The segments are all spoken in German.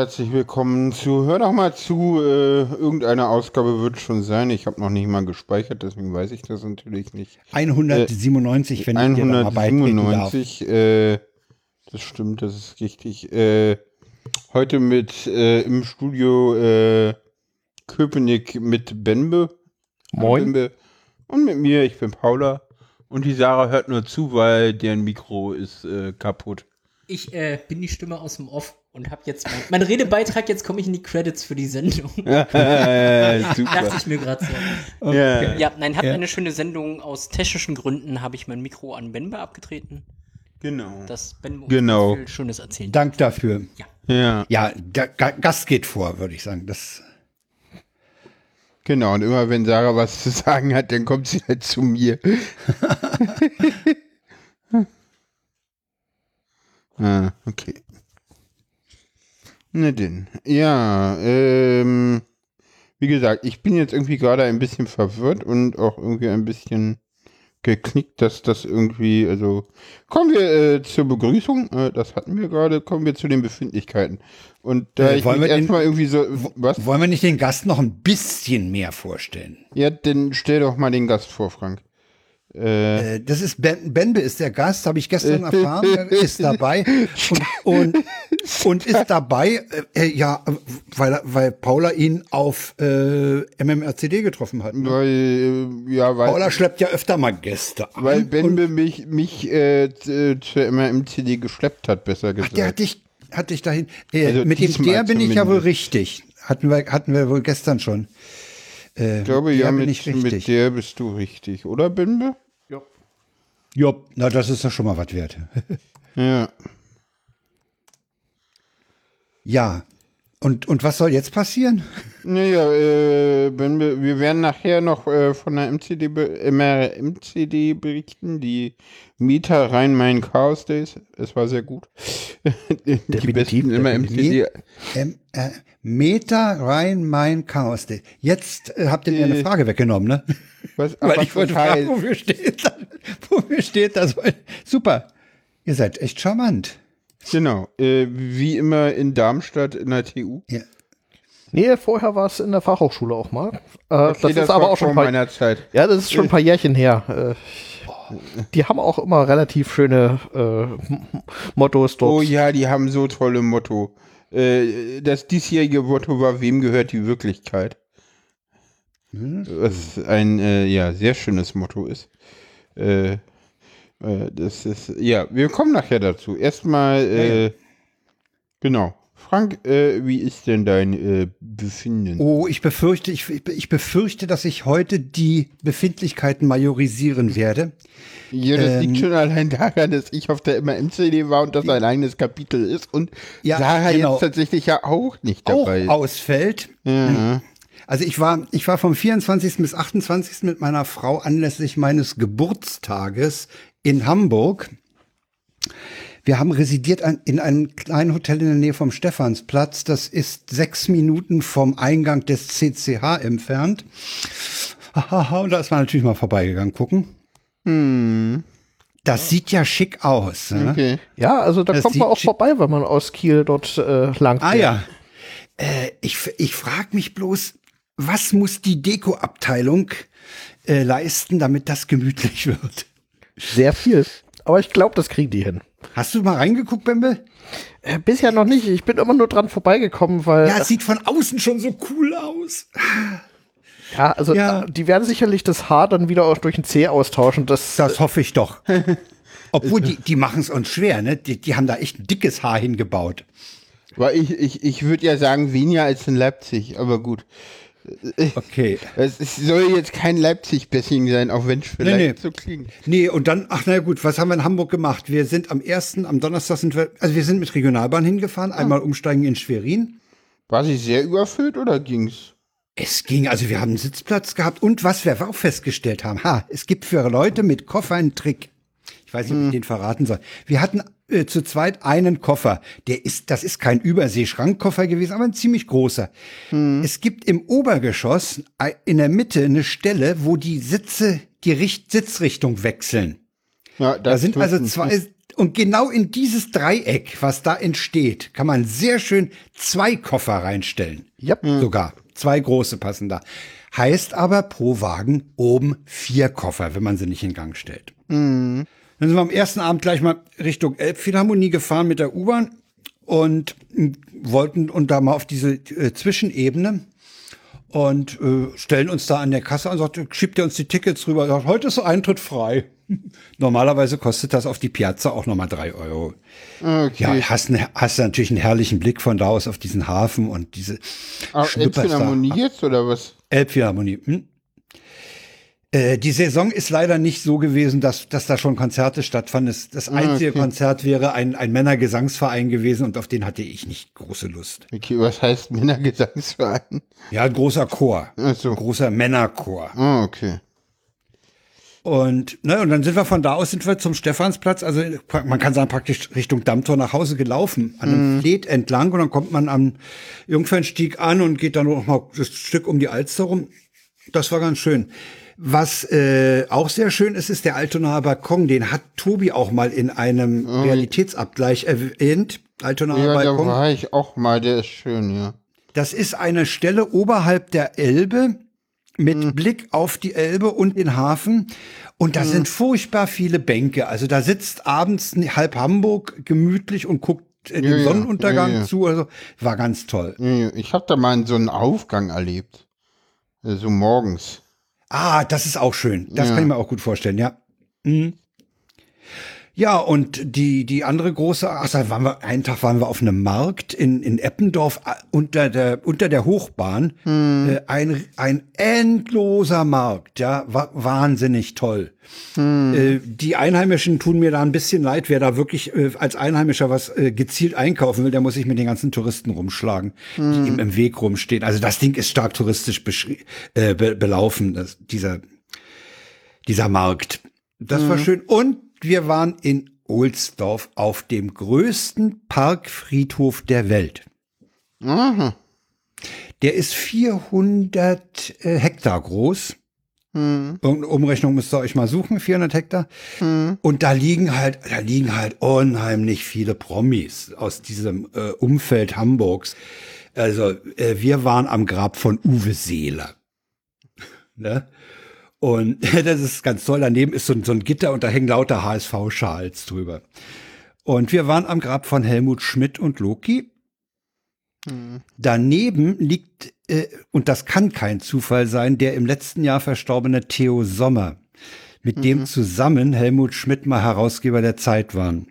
herzlich willkommen zu Hör doch mal zu. Äh, irgendeine Ausgabe wird schon sein. Ich habe noch nicht mal gespeichert, deswegen weiß ich das natürlich nicht. 197, äh, wenn 197, ich äh, das stimmt, das ist richtig. Äh, heute mit äh, im Studio äh, Köpenick mit Benbe. Moin. Benbe. Und mit mir, ich bin Paula. Und die Sarah hört nur zu, weil deren Mikro ist äh, kaputt. Ich äh, bin die Stimme aus dem Off und habe jetzt mein, mein, Redebeitrag, jetzt komme ich in die Credits für die Sendung. ja, super. Dachte ich mir gerade so. Okay. Ja. ja, nein, hat ja. eine schöne Sendung. Aus technischen Gründen habe ich mein Mikro an Benbe abgetreten. Genau. Das Benbe genau. viel Schönes erzählen. Dank dafür. Ja. Ja, ja Gast geht vor, würde ich sagen. Das Genau, und immer wenn Sarah was zu sagen hat, dann kommt sie halt zu mir. Ah, okay. Na denn. Ja, ähm, wie gesagt, ich bin jetzt irgendwie gerade ein bisschen verwirrt und auch irgendwie ein bisschen geknickt, dass das irgendwie, also kommen wir äh, zur Begrüßung, äh, das hatten wir gerade, kommen wir zu den Befindlichkeiten. Und da äh, ich mich erstmal irgendwie so, was? Wollen wir nicht den Gast noch ein bisschen mehr vorstellen? Ja, dann stell doch mal den Gast vor, Frank. Äh, äh, das ist ben, Benbe ist der Gast, habe ich gestern erfahren, er ist dabei und, und, und ist dabei, äh, äh ja, weil, weil Paula ihn auf äh, MMRCD getroffen hat. Ne? Weil, ja, weil, Paula schleppt ja öfter mal Gäste an. Weil Benbe mich, mich äh, zur MMRCD geschleppt hat, besser gesagt. Ach, der hat dich, hat dich dahin. Äh, also mit dem der bin ich ja wohl richtig. Hatten wir, hatten wir wohl gestern schon. Äh, ich glaube, ja, mit, mit, der bist du richtig, oder, Bimbe? Ja. Ja, na, das ist doch schon mal was wert. ja. Ja. Und, und was soll jetzt passieren? Naja, äh, wir, wir werden nachher noch äh, von der MCD, MCD berichten, die Mieter Rhein-Main Chaos Days. Es war sehr gut. die besten immer MCD. M äh, Meta Rhein-Main Chaos Days. Jetzt äh, habt ihr mir eine äh, Frage weggenommen, ne? Was, Weil ich wollte fragen, wofür steht das? Wofür steht das? Super. Ihr seid echt charmant. Genau. Äh, wie immer in Darmstadt in der TU. Ja. Nee, vorher war es in der Fachhochschule auch mal. Äh, okay, das, das, ist aber auch schon meiner Zeit. Ja, das ist schon ein paar Jährchen her. Äh, die haben auch immer relativ schöne äh, Mottos dort. Oh ja, die haben so tolle Motto. Äh, das diesjährige Motto war, wem gehört die Wirklichkeit? Hm? Was ein äh, ja, sehr schönes Motto ist. Äh, das ist, ja, wir kommen nachher dazu. Erstmal, äh, ja. genau. Frank, äh, wie ist denn dein äh, Befinden? Oh, ich befürchte, ich, ich befürchte, dass ich heute die Befindlichkeiten majorisieren werde. Ja, das ähm, liegt schon allein daran, dass ich auf der MMCD war und das ein eigenes Kapitel ist und ja, Sarah genau. jetzt tatsächlich ja auch nicht dabei auch ausfällt. Ja. Also ich war, ich war vom 24. bis 28. mit meiner Frau anlässlich meines Geburtstages in Hamburg. Wir haben residiert in einem kleinen Hotel in der Nähe vom Stephansplatz. Das ist sechs Minuten vom Eingang des CCH entfernt. Und da ist man natürlich mal vorbeigegangen gucken. Hm. Das sieht ja schick aus. Ne? Okay. Ja, also da das kommt man auch vorbei, wenn man aus Kiel dort äh, lang Ah ja. Äh, ich ich frage mich bloß, was muss die Dekoabteilung äh, leisten, damit das gemütlich wird? Sehr viel. Aber ich glaube, das kriegen die hin. Hast du mal reingeguckt, Bembe? Äh, bisher noch nicht. Ich bin immer nur dran vorbeigekommen, weil. Ja, es sieht von außen schon so cool aus. Ja, also ja. die werden sicherlich das Haar dann wieder auch durch ein C austauschen. Das, das hoffe ich doch. Obwohl, die, die machen es uns schwer, ne? Die, die haben da echt ein dickes Haar hingebaut. Weil ich, ich, ich würde ja sagen, weniger als in Leipzig, aber gut. Okay. Es, soll jetzt kein Leipzig-Bashing sein, auch wenn es vielleicht nee, nee. so klingt. Nee, und dann, ach na gut, was haben wir in Hamburg gemacht? Wir sind am ersten, am Donnerstag sind wir, also wir sind mit Regionalbahn hingefahren, ah. einmal umsteigen in Schwerin. War sie sehr überfüllt oder ging's? Es ging, also wir haben einen Sitzplatz gehabt und was wir auch festgestellt haben, ha, es gibt für Leute mit Koffer einen Trick. Ich weiß nicht, ob ich hm. den verraten soll. Wir hatten äh, zu zweit einen Koffer. Der ist, das ist kein Überseeschrankkoffer gewesen, aber ein ziemlich großer. Hm. Es gibt im Obergeschoss in der Mitte eine Stelle, wo die Sitze die Richt Sitzrichtung wechseln. Ja, da sind also zwei, und genau in dieses Dreieck, was da entsteht, kann man sehr schön zwei Koffer reinstellen. Ja, yep. sogar. Zwei große passen da. Heißt aber pro Wagen oben vier Koffer, wenn man sie nicht in Gang stellt. Mhm. Dann sind wir am ersten Abend gleich mal Richtung Elbphilharmonie gefahren mit der U-Bahn und wollten und da mal auf diese äh, Zwischenebene und äh, stellen uns da an der Kasse und sagt, schiebt ihr uns die Tickets rüber. Sagt, heute ist Eintritt frei. Normalerweise kostet das auf die Piazza auch nochmal drei Euro. Okay. Ja, hast, ne, hast natürlich einen herrlichen Blick von da aus auf diesen Hafen und diese ah, Elbphilharmonie jetzt oder was? Elbphilharmonie. Hm? Äh, die Saison ist leider nicht so gewesen, dass, dass da schon Konzerte stattfanden. Das, ah, einzige okay. Konzert wäre ein, ein Männergesangsverein gewesen und auf den hatte ich nicht große Lust. Okay, was heißt Männergesangsverein? Ja, ein großer Chor. Ach so. Großer Männerchor. Ah, okay. Und, ne, und dann sind wir von da aus sind wir zum Stephansplatz, also man kann sagen praktisch Richtung Dammtor nach Hause gelaufen, an einem mm. Fleet entlang und dann kommt man am Jungfernstieg an und geht dann noch mal das Stück um die Alster rum. Das war ganz schön. Was äh, auch sehr schön ist, ist der Altonaer Balkon. Den hat Tobi auch mal in einem mhm. Realitätsabgleich erwähnt. Altonaer ja, Balkon. Ja, da war ich auch mal. Der ist schön, ja. Das ist eine Stelle oberhalb der Elbe mit mhm. Blick auf die Elbe und den Hafen. Und da mhm. sind furchtbar viele Bänke. Also da sitzt abends halb Hamburg gemütlich und guckt den ja, Sonnenuntergang ja, zu. Also war ganz toll. Ich habe da mal so einen Aufgang erlebt. So also morgens. Ah, das ist auch schön. Das kann ich mir auch gut vorstellen, ja. Mhm. Ja, und die, die andere große, ach, da waren wir, einen Tag waren wir auf einem Markt in, in Eppendorf unter der, unter der Hochbahn. Hm. Äh, ein, ein endloser Markt, ja, wahnsinnig toll. Hm. Äh, die Einheimischen tun mir da ein bisschen leid. Wer da wirklich äh, als Einheimischer was gezielt einkaufen will, der muss sich mit den ganzen Touristen rumschlagen, hm. die ihm im Weg rumstehen. Also das Ding ist stark touristisch äh, be belaufen, das, dieser, dieser Markt. Das war hm. schön. Und wir waren in Ohlsdorf auf dem größten Parkfriedhof der Welt. Aha. Der ist 400 äh, Hektar groß. Hm. Irgendeine Umrechnung müsst ihr euch mal suchen, 400 Hektar. Hm. Und da liegen halt, da liegen halt unheimlich viele Promis aus diesem äh, Umfeld Hamburgs. Also äh, wir waren am Grab von Uwe Seeler. ne? Und das ist ganz toll. Daneben ist so, so ein Gitter und da hängen lauter HSV-Schals drüber. Und wir waren am Grab von Helmut Schmidt und Loki. Hm. Daneben liegt, äh, und das kann kein Zufall sein, der im letzten Jahr verstorbene Theo Sommer, mit mhm. dem zusammen Helmut Schmidt mal Herausgeber der Zeit waren.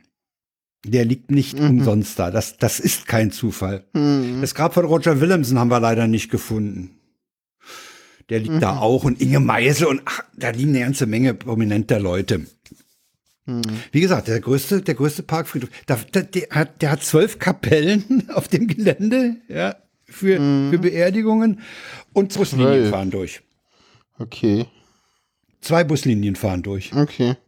Der liegt nicht mhm. umsonst da. Das, das ist kein Zufall. Mhm. Das Grab von Roger Willemsen haben wir leider nicht gefunden. Der liegt mhm. da auch und Inge Meisel und ach, da liegen eine ganze Menge prominenter Leute. Mhm. Wie gesagt, der größte, der größte Parkfriedhof. Da, der, der, hat, der hat zwölf Kapellen auf dem Gelände, ja, für, mhm. für Beerdigungen und Buslinien fahren durch. Okay. Zwei Buslinien fahren durch. Okay.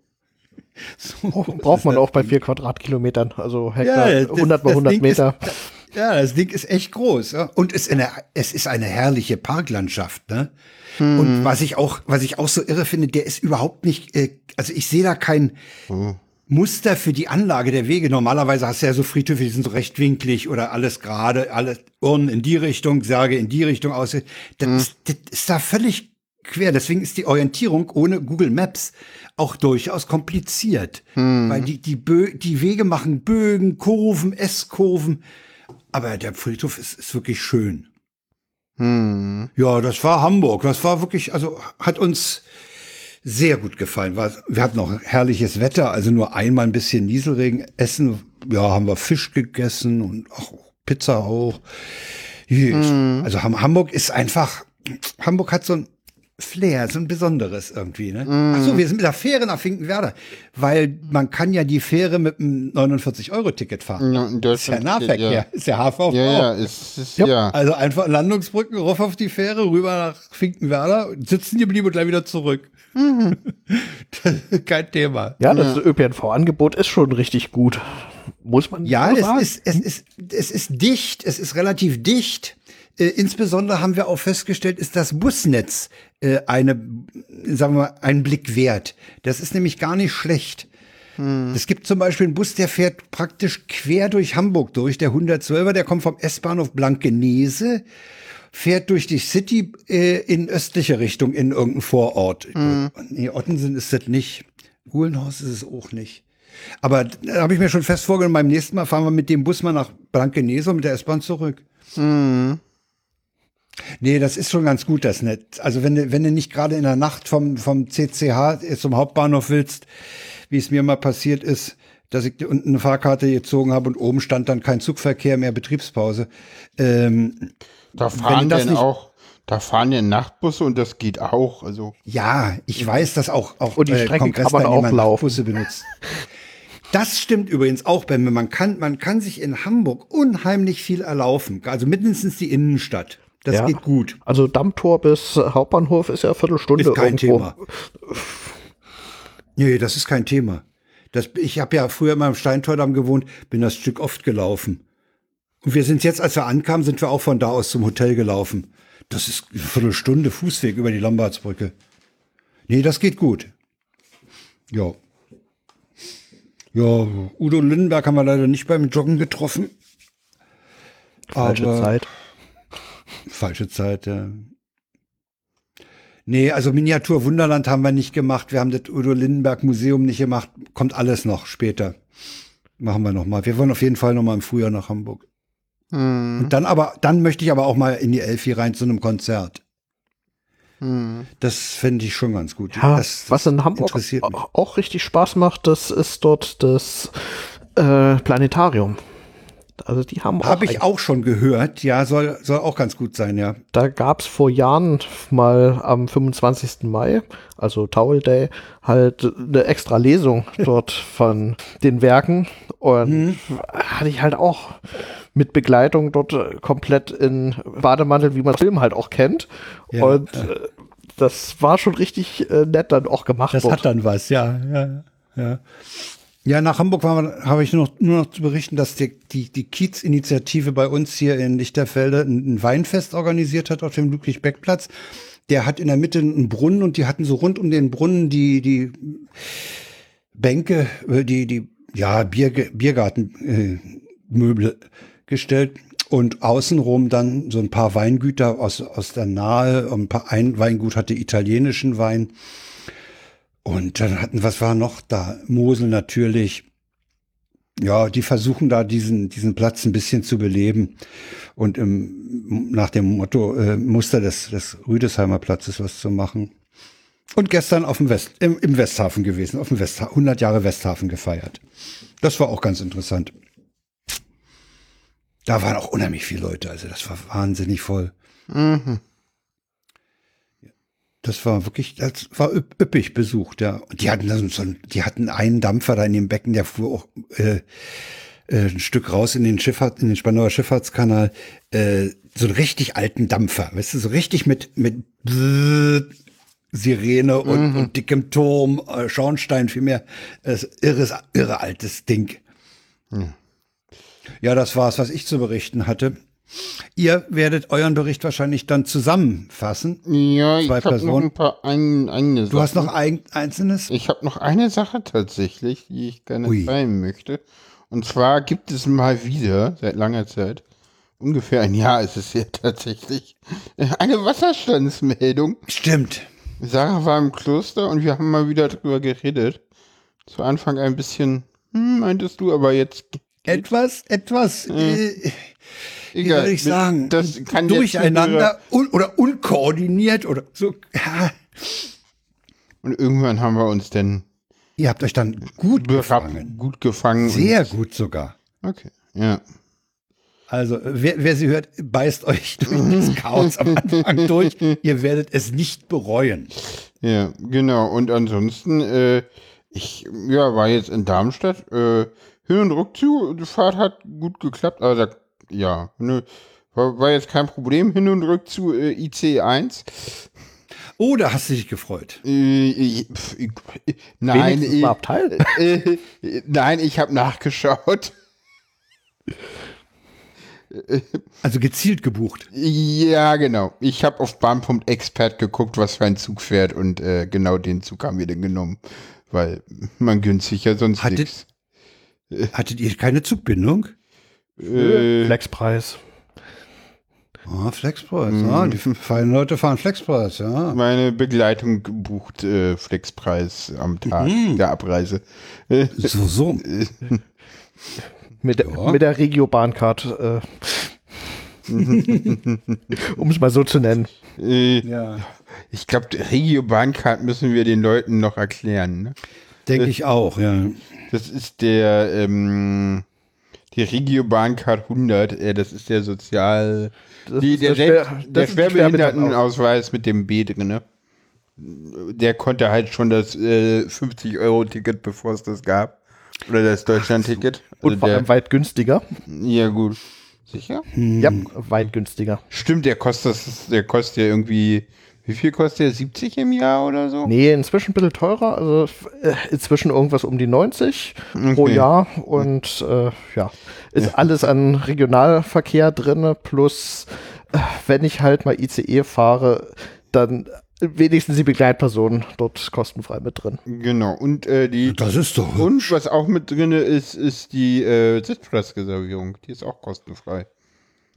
So, braucht man auch bei vier Quadratkilometern, also Hektar, ja, das, 100 mal 100 Meter. Ist, ja, das Ding ist echt groß. Ja? Und es ist, eine, es ist eine herrliche Parklandschaft. Ne? Mhm. Und was ich auch, was ich auch so irre finde, der ist überhaupt nicht, äh, also ich sehe da kein mhm. Muster für die Anlage der Wege. Normalerweise hast du ja so Friedhöfe, die sind so rechtwinklig oder alles gerade, alle Urnen in die Richtung, Särge in die Richtung aus. Das, mhm. ist, das ist da völlig quer. Deswegen ist die Orientierung ohne Google Maps auch durchaus kompliziert. Mhm. Weil die, die, Bö die Wege machen Bögen, Kurven, S-Kurven. Aber der Friedhof ist, ist wirklich schön. Hm. Ja, das war Hamburg. Das war wirklich, also hat uns sehr gut gefallen. Wir hatten auch herrliches Wetter, also nur einmal ein bisschen Nieselregen. Essen, ja, haben wir Fisch gegessen und auch Pizza auch. Hm. Also Hamburg ist einfach, Hamburg hat so ein Flair, so ein besonderes irgendwie. Ne? Mm. Ach so, wir sind mit der Fähre nach Finkenwerder, weil man kann ja die Fähre mit einem 49-Euro-Ticket fahren. Ja, das ist ja Nahverkehr, ja. ist ja HVV. Ja, ja, ist, ist, ja. ja. Also einfach Landungsbrücken, rauf auf die Fähre, rüber nach Finkenwerder, sitzen geblieben und gleich wieder zurück. Mhm. Kein Thema. Ja, das ja. ÖPNV-Angebot ist schon richtig gut. Muss man Ja, es sagen. ist, es ist, es ist dicht, es ist relativ dicht. Äh, insbesondere haben wir auch festgestellt, ist das Busnetz äh, eine, sagen wir mal, einen Blick wert. Das ist nämlich gar nicht schlecht. Hm. Es gibt zum Beispiel einen Bus, der fährt praktisch quer durch Hamburg durch. Der 112er, der kommt vom S-Bahnhof Blankenese, fährt durch die City äh, in östliche Richtung, in irgendeinen Vorort. Hm. Nee, Ottensen ist das nicht. Uhlenhaus ist es auch nicht. Aber da habe ich mir schon fest vorgenommen, beim nächsten Mal fahren wir mit dem Bus mal nach Blankenese und mit der S-Bahn zurück. Mhm. Nee, das ist schon ganz gut, das Netz. Also wenn du, wenn du nicht gerade in der Nacht vom, vom CCH zum Hauptbahnhof willst, wie es mir mal passiert ist, dass ich unten eine Fahrkarte gezogen habe und oben stand dann kein Zugverkehr mehr, Betriebspause. Ähm, da fahren denn nicht, auch, da fahren ja Nachtbusse und das geht auch. Also ja, ich weiß, dass auch auch und die äh, Strecke kann man auch laufen. Busse benutzt. Das stimmt übrigens auch, Ben. Man kann, man kann sich in Hamburg unheimlich viel erlaufen. Also mindestens die Innenstadt. Das ja. geht gut. Also Dammtor bis Hauptbahnhof ist ja Viertelstunde ist kein irgendwo. Thema. Nee, das ist kein Thema. Das, ich habe ja früher immer im Steintordamm gewohnt, bin das Stück oft gelaufen. Und wir sind jetzt, als wir ankamen, sind wir auch von da aus zum Hotel gelaufen. Das ist eine Viertelstunde Fußweg über die Lombardsbrücke. Nee, das geht gut. Ja. Ja, Udo Lindenberg haben wir leider nicht beim Joggen getroffen. Falsche Aber Zeit. Falsche Zeit, ja. Nee, also Miniatur Wunderland haben wir nicht gemacht. Wir haben das Udo Lindenberg Museum nicht gemacht. Kommt alles noch später. Machen wir noch mal. Wir wollen auf jeden Fall noch mal im Frühjahr nach Hamburg. Hm. Und dann aber, dann möchte ich aber auch mal in die Elfi rein zu einem Konzert. Hm. Das fände ich schon ganz gut. Ja, das, was in Hamburg auch richtig Spaß macht, das ist dort das äh, Planetarium. Also die haben Habe ich auch schon gehört. Ja, soll, soll auch ganz gut sein, ja. Da gab es vor Jahren mal am 25. Mai, also Towel Day, halt eine extra Lesung dort von den Werken. Und mhm. hatte ich halt auch mit Begleitung dort komplett in Bademantel, wie man Film halt auch kennt. Ja, und ja. Äh, das war schon richtig äh, nett dann auch gemacht. Das wird. hat dann was, ja, ja, ja. Ja, nach Hamburg habe ich nur noch, nur noch zu berichten, dass die, die, die Kiez-Initiative bei uns hier in Lichterfelde ein, ein Weinfest organisiert hat auf dem Ludwig-Beck-Platz. Der hat in der Mitte einen Brunnen und die hatten so rund um den Brunnen die, die Bänke, äh, die, die, ja, Bier, Biergartenmöbel äh, gestellt und außenrum dann so ein paar Weingüter aus, aus der Nahe. Ein paar ein Weingut hatte italienischen Wein. Und dann hatten, was war noch da? Mosel natürlich. Ja, die versuchen da diesen, diesen Platz ein bisschen zu beleben und im, nach dem Motto, äh, Muster des, des Rüdesheimer Platzes was zu machen. Und gestern auf dem West, im, im Westhafen gewesen, auf dem West, 100 Jahre Westhafen gefeiert. Das war auch ganz interessant. Da waren auch unheimlich viele Leute, also das war wahnsinnig voll. Mhm. Das war wirklich, das war üppig besucht, ja. Und die hatten dann so, die hatten einen Dampfer da in dem Becken, der fuhr auch äh, äh, ein Stück raus in den Schifffahrt, in den Spanauer Schifffahrtskanal, äh, so einen richtig alten Dampfer, weißt du, so richtig mit mit Bzzz, Sirene und, mhm. und dickem Turm, äh, Schornstein vielmehr, äh, irres, irre altes Ding. Mhm. Ja, das war's, was ich zu berichten hatte. Ihr werdet euren Bericht wahrscheinlich dann zusammenfassen. Ja, ich habe noch ein paar ein, eigene Sachen. Du hast noch ein, Einzelnes? Ich habe noch eine Sache tatsächlich, die ich gerne Ui. teilen möchte. Und zwar gibt es mal wieder, seit langer Zeit, ungefähr ein Jahr ist es ja tatsächlich, eine Wasserstandsmeldung. Stimmt. Sarah war im Kloster und wir haben mal wieder drüber geredet. Zu Anfang ein bisschen, hm, meintest du, aber jetzt. Etwas, etwas. Hm. Äh, Egal, wie soll ich sagen, das kann durcheinander un oder unkoordiniert oder so. Und irgendwann haben wir uns denn. Ihr habt euch dann gut gefangen. Gut gefangen. Sehr gut sogar. Okay, ja. Also, wer, wer sie hört, beißt euch durch das Chaos am Anfang durch. Ihr werdet es nicht bereuen. Ja, genau. Und ansonsten, äh, ich ja, war jetzt in Darmstadt. Äh, Hin- und Rückzug, hat gut geklappt. Aber da ja, nö. War, war, jetzt kein Problem, hin und rück zu äh, IC1. Oh, da hast du dich gefreut. Äh, pf, nein, ich, Abteil? Äh, nein, ich habe nachgeschaut. Also gezielt gebucht. Ja, genau. Ich habe auf Bahn.expert geguckt, was für ein Zug fährt und äh, genau den Zug haben wir denn genommen. weil man günstig ja sonst Hattet- nichts. Hattet ihr keine Zugbindung? Äh, Flexpreis. Ah, Flexpreis. Mhm. Ah, die feinen Leute fahren Flexpreis, ja. meine Begleitung bucht äh, Flexpreis am Tag Mhm. der Abreise. Äh, So, so. Mit, der- Ja. mit der Regio-Bahncard. Äh, um es mal so zu nennen. äh, Ja. ich glaube, Regio-Bahncard müssen wir den Leuten noch erklären. Ne? Denke ich auch, ja. Das ist der, ähm, die Regio-Bahncard 100, äh, das ist der Sozial... Die, ist der, der, Schwer- der Schwerbehindertenausweis mit dem B drin, ne? Der konnte halt schon das äh, 50-Euro-Ticket, bevor es das gab. Oder das Deutschland-Ticket. Und Also vor der, allem weit günstiger. ja, gut. Sicher? Ja, weit günstiger. Stimmt, der kostet, das- der kostet ja irgendwie, wie viel kostet der? 70 im Jahr oder so? Nee, inzwischen ein bisschen teurer. Also äh, inzwischen irgendwas um die 90 pro Okay. Jahr. Und äh, ja, ist alles an Regionalverkehr drin. Plus, äh, wenn ich halt mal ICE fahre, dann wenigstens die Begleitperson dort kostenfrei mit drin. Genau. Und äh, die Das ist doch. und was auch mit drin ist, ist die äh, Sitzplatzreservierung. Die ist auch kostenfrei.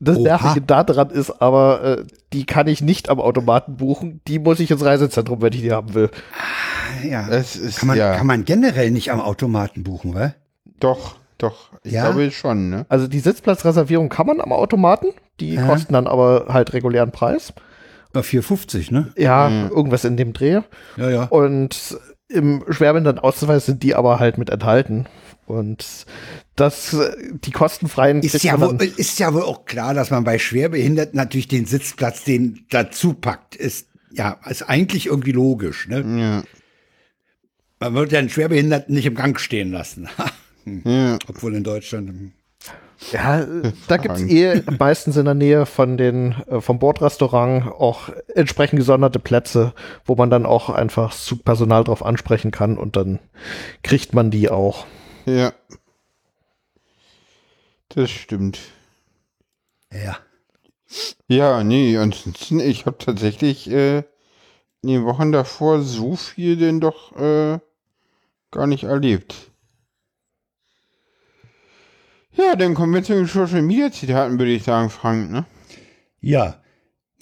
Das Oha. Nervige daran ist aber, äh, die kann ich nicht am Automaten buchen. Die muss ich ins Reisezentrum, wenn ich die haben will. Ja. Das ist Kann man, ja kann man generell nicht am Automaten buchen, wa? doch, doch. Ich Ja? glaube schon, ne? Also die Sitzplatzreservierung kann man am Automaten. Die Ja. kosten dann aber halt regulären Preis. Bei 4,50, ne? Ja, Mhm. irgendwas in dem Dreh. Ja, ja. Und im Schwerbehindertenausweis sind die aber halt mit enthalten. Und das, die kostenfreien Ist ja, wohl, ist ja wohl auch klar, dass man bei Schwerbehinderten natürlich den Sitzplatz den dazu packt. Ist ja ist eigentlich irgendwie logisch. Ne? Ja. Man wird ja einen Schwerbehinderten nicht im Gang stehen lassen. ja. Obwohl in Deutschland. Ja, da gibt's eh meistens in der Nähe von den, äh, vom Bordrestaurant auch entsprechend gesonderte Plätze, wo man dann auch einfach das Zugpersonal drauf ansprechen kann und dann kriegt man die auch. Ja. Das stimmt. Ja. Ja, nee, ansonsten, ich habe tatsächlich äh, in den Wochen davor so viel denn doch äh, gar nicht erlebt. Ja, dann kommen wir zu den Social Media Zitaten, würde ich sagen, Frank, ne? Ja.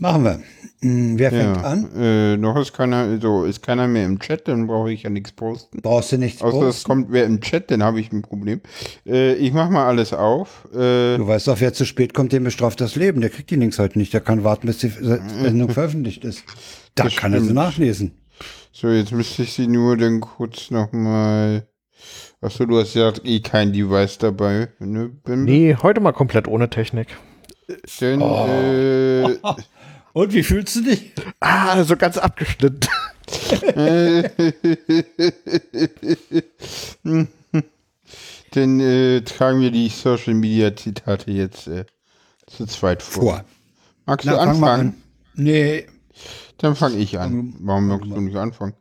Machen wir. Hm, wer fängt ja. an? Äh, noch ist keiner, so, ist keiner mehr im Chat, dann brauche ich ja nichts posten. Brauchst du nichts Außer es posten? kommt wer im Chat, dann habe ich ein Problem. Äh, ich mach mal alles auf. Äh, Du weißt doch, wer zu spät kommt, dem bestraft das Leben. Der kriegt die Links heute nicht. Der kann warten, bis die Sendung veröffentlicht ist. Da Das kann er sie stimmt. nachlesen. So, jetzt müsste ich sie nur dann kurz nochmal. Achso, du hast ja eh kein Device dabei. Ne? Nee, heute mal komplett ohne Technik. Denn, Oh. äh, Und wie fühlst du dich? Ah, so ganz abgeschnitten. dann äh, tragen wir die Social Media Zitate jetzt äh, zu zweit vor. Vor. Magst Na, du anfangen? an. Nee, Dann fange ich an. Warum magst du nicht anfangen?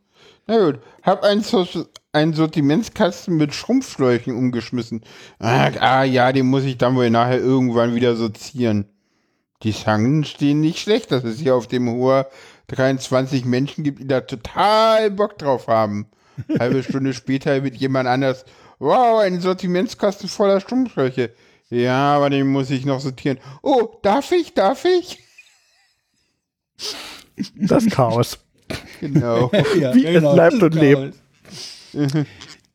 Na gut. Hab einen, so einen Sortimentskasten mit Schrumpfschläuchen umgeschmissen. Ah, ah, ja, den muss ich dann wohl nachher irgendwann wieder sortieren. Die Sangen stehen nicht schlecht, dass es hier auf dem Hoher 23 Menschen gibt, die da total Bock drauf haben. Halbe Stunde später wird jemand anders. Wow, ein Sortimentskasten voller Schrumpfschläuche. Ja, aber den muss ich noch sortieren. Oh, darf ich? Darf ich? Das Chaos. Genau. ja, Wie es bleibt und lebt.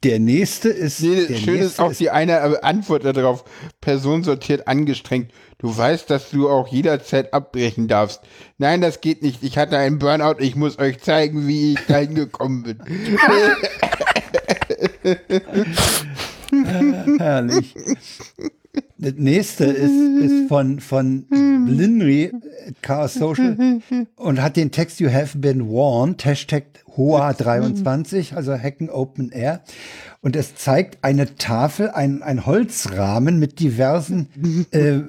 Der nächste ist. Nee, der schön ist auch die eine Antwort darauf. Person sortiert angestrengt. Du weißt, dass du auch jederzeit abbrechen darfst. Nein, das geht nicht. Ich hatte einen Burnout. Ich muss euch zeigen, wie ich dahin gekommen bin. Herrlich. Das nächste ist, ist von, von Linry, äh, Chaos Social, und hat den Text You have been warned, Hashtag HOA23, also Hacken Open Air. Und es zeigt eine Tafel, ein, ein Holzrahmen mit diversen äh,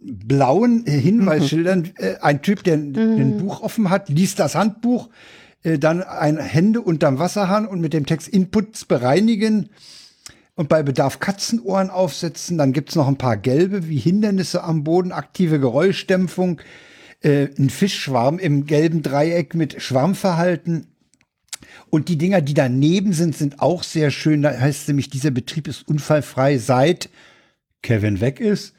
blauen Hinweisschildern. Äh, ein Typ, der ein Buch offen hat, liest das Handbuch, äh, dann ein Hände unterm Wasserhahn und mit dem Text Inputs bereinigen und bei Bedarf Katzenohren aufsetzen. Dann gibt's noch ein paar gelbe wie Hindernisse am Boden, aktive Geräuschdämpfung, äh, ein Fischschwarm im gelben Dreieck mit Schwarmverhalten Und die Dinger, die daneben sind, sind auch sehr schön. Da heißt nämlich, dieser Betrieb ist unfallfrei seit Kevin weg ist.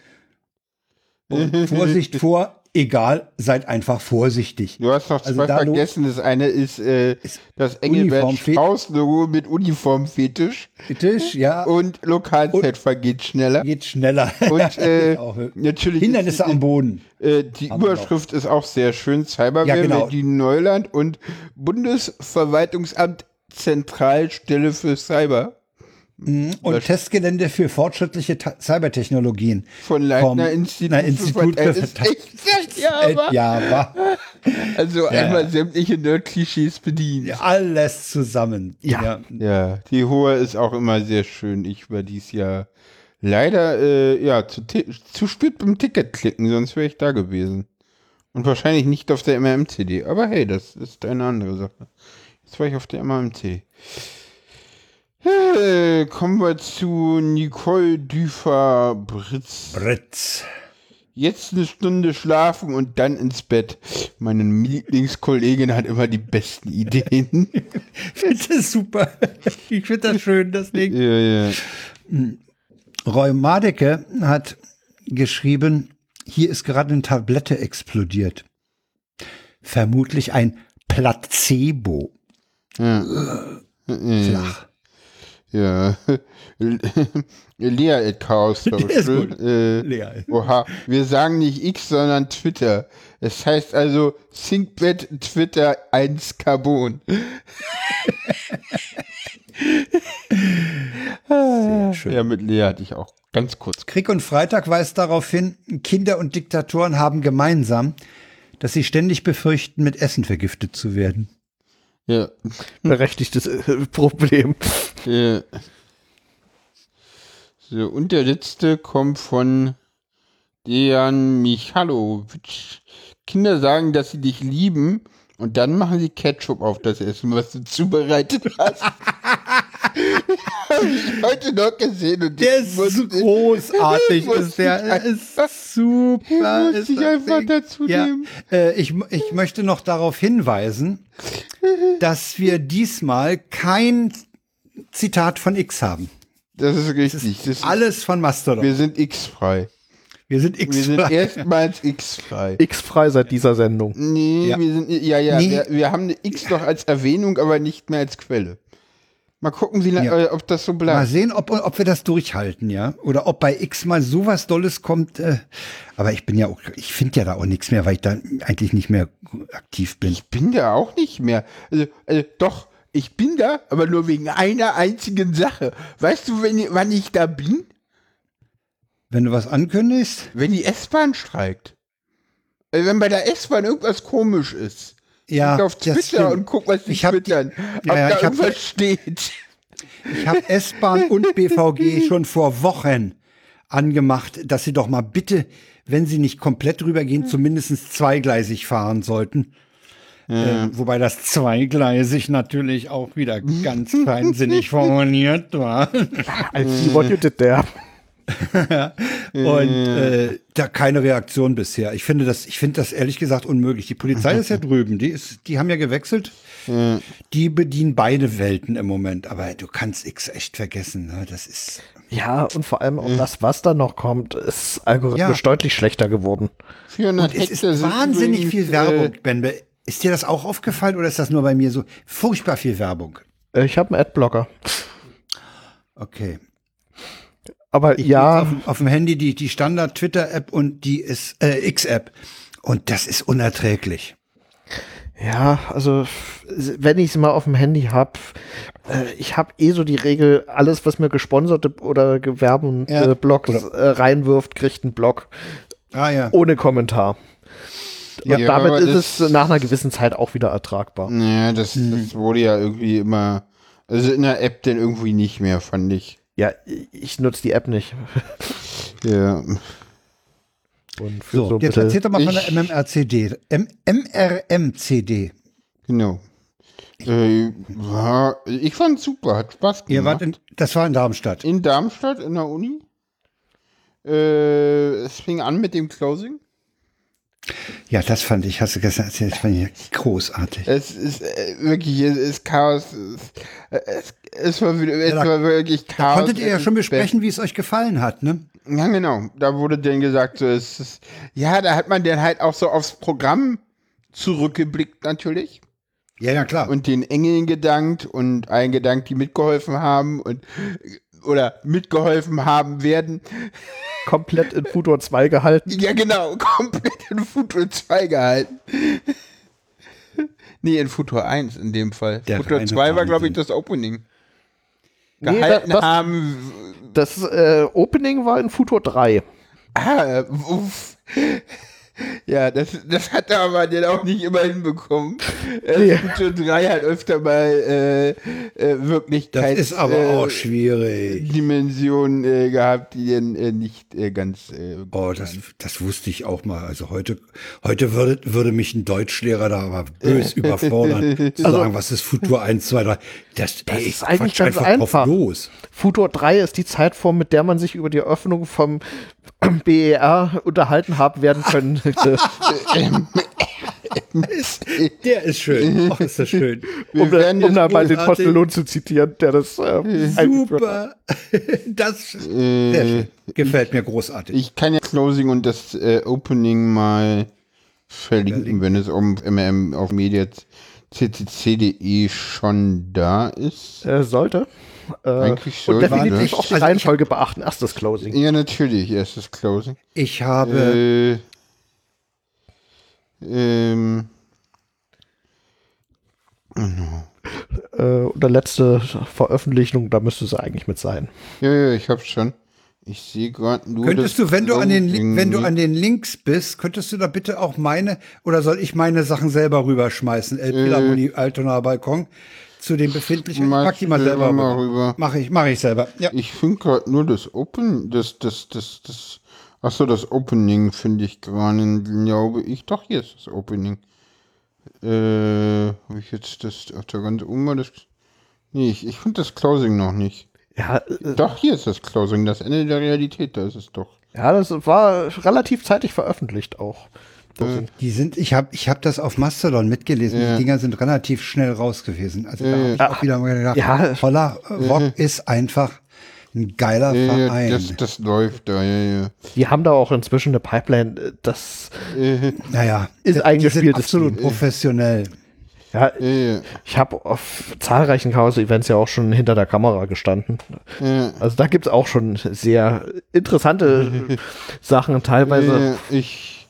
Und Vorsicht vor, egal, seid einfach vorsichtig. Du hast noch also zwei vergessen. Das eine ist, äh, ist das Engelbert Strauß-Logo mit Uniformfetisch. Fetisch, ja. Und Lokalzeit geht schneller. Geht schneller. Und äh, natürlich Hindernisse am Boden. Äh, die Überschrift ist auch sehr schön. Cyberware, ja, genau. die Neuland und Bundesverwaltungsamt Zentralstelle für Cyber. Mhm. Und das Testgelände für fortschrittliche Ta Cybertechnologien. Von Leitner Institut, Institut für, für Java. Java. Also ja. einmal sämtliche Nerd-Klischees bedienen. Alles zusammen. Ja. ja. ja. die hohe ist auch immer sehr schön. Ich war dies Jahr leider äh, ja zu, zu spät beim Ticket klicken, sonst wäre ich da gewesen. Und wahrscheinlich nicht auf der MMCD. Aber hey, das ist eine andere Sache. Jetzt war ich auf der MMC. Hey, kommen wir zu Nicole Düfer-Britz. Britz. Jetzt eine Stunde schlafen und dann ins Bett. Meine Lieblingskollegin hat immer die besten Ideen. ich finde das super. Ich finde das schön, das Ding. Ja, ja. Roy Madeke hat geschrieben, hier ist gerade eine Tablette explodiert. Vermutlich ein Placebo. Ja. Flach. Ja. Lea at Chaos Social. Äh, Lea. Oha. Wir sagen nicht X, sondern Twitter. Es heißt also ThinkBet Twitter 1 Carbon. Sehr schön. Ja, mit Lea hatte ich auch ganz kurz. Krieg und Freitag weist darauf hin, Kinder und Diktatoren haben gemeinsam, dass sie ständig befürchten, mit Essen vergiftet zu werden. Ja. Berechtigtes äh, Problem. Ja. So, und der letzte kommt von Dejan Michalowitsch. Kinder sagen, dass sie dich lieben und dann machen sie Ketchup auf das Essen, was du zubereitet hast. Habe ich heute noch gesehen und der ist musste, großartig. ist der ist super. Muss ich einfach Ding. dazu ja. nehmen. Äh, ich, ich möchte noch darauf hinweisen, dass wir diesmal kein Zitat von X haben. Das ist richtig. Das ist alles von Mastodon. Wir sind X-frei. Wir sind X-frei. Wir sind erstmals X-frei. X-frei seit dieser Sendung. Nee, ja. wir sind, ja, ja, nee. wir, wir haben eine X noch als Erwähnung, aber nicht mehr als Quelle. Mal gucken, wie ja. äh, ob das so bleibt. Mal sehen, ob, ob wir das durchhalten, ja. Oder ob bei X mal sowas Dolles kommt. Äh, aber ich bin ja auch, ich finde ja da auch nichts mehr, weil ich da eigentlich nicht mehr aktiv bin. Ich bin da auch nicht mehr. Also, also doch, ich bin da, aber nur wegen einer einzigen Sache. Weißt du, wenn, wann ich da bin? Wenn du was ankündigst? Wenn die S-Bahn streikt. Also wenn bei der S-Bahn irgendwas komisch ist ja, auf Twitter und guck, was die ich hab, twittern. Ja, ja, da ich irgendwas hab, steht. Ich habe S-Bahn und BVG schon vor Wochen angemacht, dass sie doch mal bitte, wenn sie nicht komplett rübergehen, zumindest zweigleisig fahren sollten. Ja. Äh, wobei das zweigleisig natürlich auch wieder ganz feinsinnig formuliert war. I see what you did there. und äh, da keine Reaktion bisher. Ich finde das, ich finde das ehrlich gesagt unmöglich. Die Polizei ist ja drüben, die ist, die haben ja gewechselt. Die bedienen beide Welten im Moment, aber du kannst X echt vergessen. Ne? Das ist ja und vor allem auch das, was da noch kommt, ist algorithmisch ja. deutlich schlechter geworden. Und es ist wahnsinnig viel Werbung, äh, Benbe. Ist dir das auch aufgefallen oder ist das nur bei mir so furchtbar viel Werbung? Äh, ich habe einen Adblocker. Okay. Aber ich ja. Auf, auf, dem Handy die, die Standard-Twitter-App und die ist, äh, X-App. Und das ist unerträglich. Ja, also wenn ich es mal auf dem Handy habe, äh, ich habe eh so die Regel, alles, was mir gesponserte oder Gewerben ja. äh, Blogs äh, reinwirft, kriegt einen Blog. Ah, ja. Ohne Kommentar. Ja, ja damit ist es nach einer gewissen Zeit auch wieder ertragbar. Ja, das, hm. das wurde ja irgendwie immer, also in der App denn irgendwie nicht mehr, fand ich. Ja, ich nutze die App nicht. ja. Und für so, so jetzt erzähl doch mal von der MMRCD. M MRMCD. Genau. Äh, war, ich fand super, hat Spaß gemacht. Ihr wart in, das war in Darmstadt. In Darmstadt, in der Uni. Äh, es fing an mit dem Closing. Ja, das fand ich, hast du gestern erzählt, das fand ich großartig. Es ist äh, wirklich, es ist Chaos. Es, es, es war, wieder, es ja, da, war wirklich Chaos. Da konntet ihr ja schon besprechen, wie es euch gefallen hat, ne? Ja, genau. Da wurde dann gesagt, so, es ist, ja, da hat man dann halt auch so aufs Programm zurückgeblickt, natürlich. Ja, ja, klar. Und den Engeln gedankt und allen gedankt, die mitgeholfen haben und oder mitgeholfen haben werden. Komplett in Futur 2 gehalten. Ja, genau, komplett in Futur 2 gehalten. nee, in Futur 1 in dem Fall. Der Futur 2 war, glaube ich, das Opening. Gehalten nee, das, haben. Das äh, Opening war in Futur 3. Ah, uff. Ja, das, das hat er aber dann auch nicht immer hinbekommen. Ja. schon drei halt öfter mal äh, äh, Wirklichkeit. Das ist aber äh, auch schwierig. Dimensionen äh, gehabt, die dann äh, nicht äh, ganz. Äh, oh, das, das wusste ich auch mal. Also heute, heute würde, würde mich ein Deutschlehrer da aber bös überfordern, zu also, sagen, was ist Futur 1, 2, 3. Das, das ey, ist eigentlich ganz einfach. Los. Futur 3 ist die Zeitform, mit der man sich über die Eröffnung vom BER unterhalten haben werden können. Der ist schön. Oh, ist das schön. um, um da mal den Postelon zu zitieren, der das äh, Super. das äh, gefällt mir großartig. Ich kann ja Closing und das äh, Opening mal verlinken, wenn es um MM auf Media ccc.de schon da ist. Äh, sollte. Äh, Eigentlich sollte. Und definitiv ne? auch die Reihenfolge beachten. Erstes Closing. Ja, natürlich, erstes Closing. Ich habe. Äh, ähm. Äh, oder letzte Veröffentlichung, da müsste es eigentlich mit sein. Ja, ja, ich hab's schon. Ich sehe gerade nur. Könntest du, wenn du an den wenn du an den Links bist, könntest du da bitte auch meine oder soll ich meine Sachen selber rüberschmeißen? El Philharmonie äh, Altonaer Balkon zu den befindlichen. Ich pack die mal selber mal rüber. Mache ich, mache ich selber. Ja. Ich finde gerade nur das Open, das, das, das, das. Achso, das Opening finde ich gerade, glaube ich. Doch, hier ist das Opening. Äh, habe ich jetzt das auf der ganz oben das. Nee, ich, ich finde das Closing noch nicht. Ja, äh, doch, hier ist das Closing, das Ende der Realität, da ist es doch. Ja, das war relativ zeitig veröffentlicht auch. Äh, die sind, ich habe ich hab das auf Mastodon mitgelesen. Ja. Die Dinger sind relativ schnell raus gewesen. Also da habe ich auch wieder mal gedacht, ja. Holla, Rock ist einfach ein geiler ja, Verein. Das, das läuft da, ja, ja. Die haben da auch inzwischen eine Pipeline, das naja, ist eingespielt. Absolut professionell. Ja, ja, ich habe auf zahlreichen Chaos-Events ja auch schon hinter der Kamera gestanden. Ja. Also da gibt es auch schon sehr interessante Sachen teilweise. ich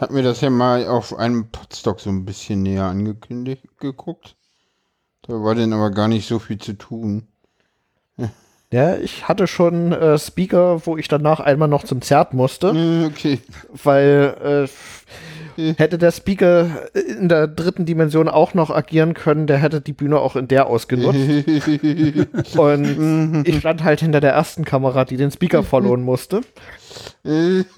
habe mir das ja mal auf einem Podstock so ein bisschen näher angekündigt geguckt. Da war denn aber gar nicht so viel zu tun. Ja, ich hatte schon äh, Speaker, wo ich danach einmal noch zum Zert musste. Okay. Weil äh, Hätte der Speaker in der dritten Dimension auch noch agieren können, der hätte die Bühne auch in der ausgenutzt. Und ich stand halt hinter der ersten Kamera, die den Speaker followen musste. Und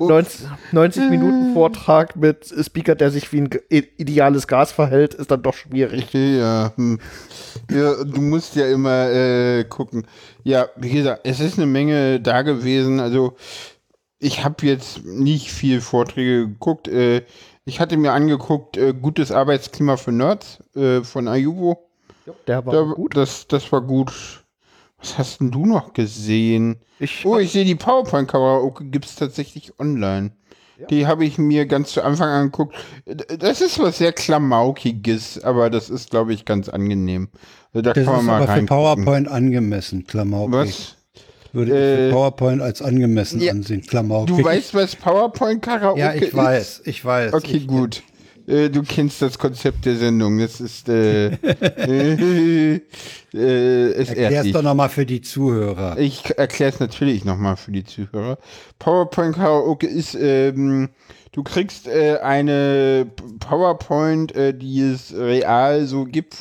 90, 90, Minuten Vortrag mit Speaker, der sich wie ein ideales Gas verhält, ist dann doch schwierig. Ja, hm. Ja du musst ja immer äh, gucken. Ja, wie gesagt, es ist eine Menge da gewesen. Also ich habe jetzt nicht viel Vorträge geguckt. Äh, ich hatte mir angeguckt, äh, gutes Arbeitsklima für Nerds äh, von Ayubo. Der war da, gut. Das, das war gut. Was hast denn du noch gesehen? Ich oh, ich sehe die PowerPoint-Karaoke gibt es tatsächlich online. Ja. Die habe ich mir ganz zu Anfang angeguckt. Das ist was sehr Klamaukiges, aber das ist, glaube ich, ganz angenehm. Da das kann man ist mal aber für PowerPoint angemessen, Klamaukig. Was? würde ich äh, PowerPoint als angemessen ja, ansehen. Klamauk. Du weißt, was PowerPoint Karaoke ist? Ja, ich weiß, ich weiß. Okay, ich, gut. Äh, du kennst das Konzept der Sendung. Das ist äh, äh, äh, es Erklär's doch nochmal für die Zuhörer. Ich erkläre es natürlich nochmal für die Zuhörer. PowerPoint Karaoke ist, ähm, du kriegst äh, eine PowerPoint, äh, die es real so gibt,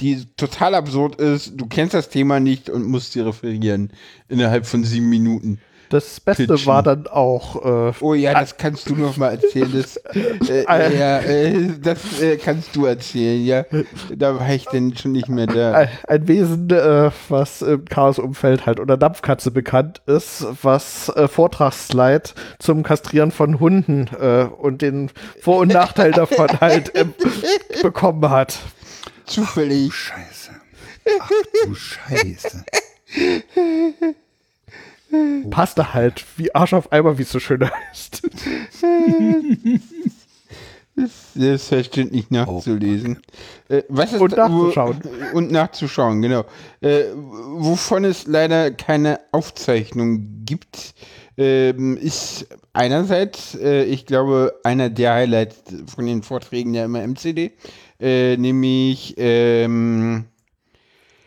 die total absurd ist. Du kennst das Thema nicht und musst sie referieren innerhalb von sieben Minuten. Das Beste pitchen. war dann auch. Äh, oh ja, das kannst du noch mal erzählen. Das, äh, äh, ja, äh, das äh, kannst du erzählen, ja. Da war ich denn schon nicht mehr da. Ein, ein Wesen, äh, was im Chaos-Umfeld halt unter Dampfkatze bekannt ist, was Vortragsslide zum Kastrieren von Hunden und den Vor- und Nachteil davon halt bekommen hat. Zufällig. Ach, Scheiße. Ach du Scheiße. Passte halt wie Arsch auf Eimer, wie es so schön heißt. Selbstverständlich nachzulesen. Oh. Äh, was ist und nachzuschauen. Wo, und nachzuschauen, genau. Äh, wovon es leider keine Aufzeichnung gibt, ähm, ist einerseits, äh, ich glaube, einer der Highlights von den Vorträgen der immer MCD, äh, nämlich ähm,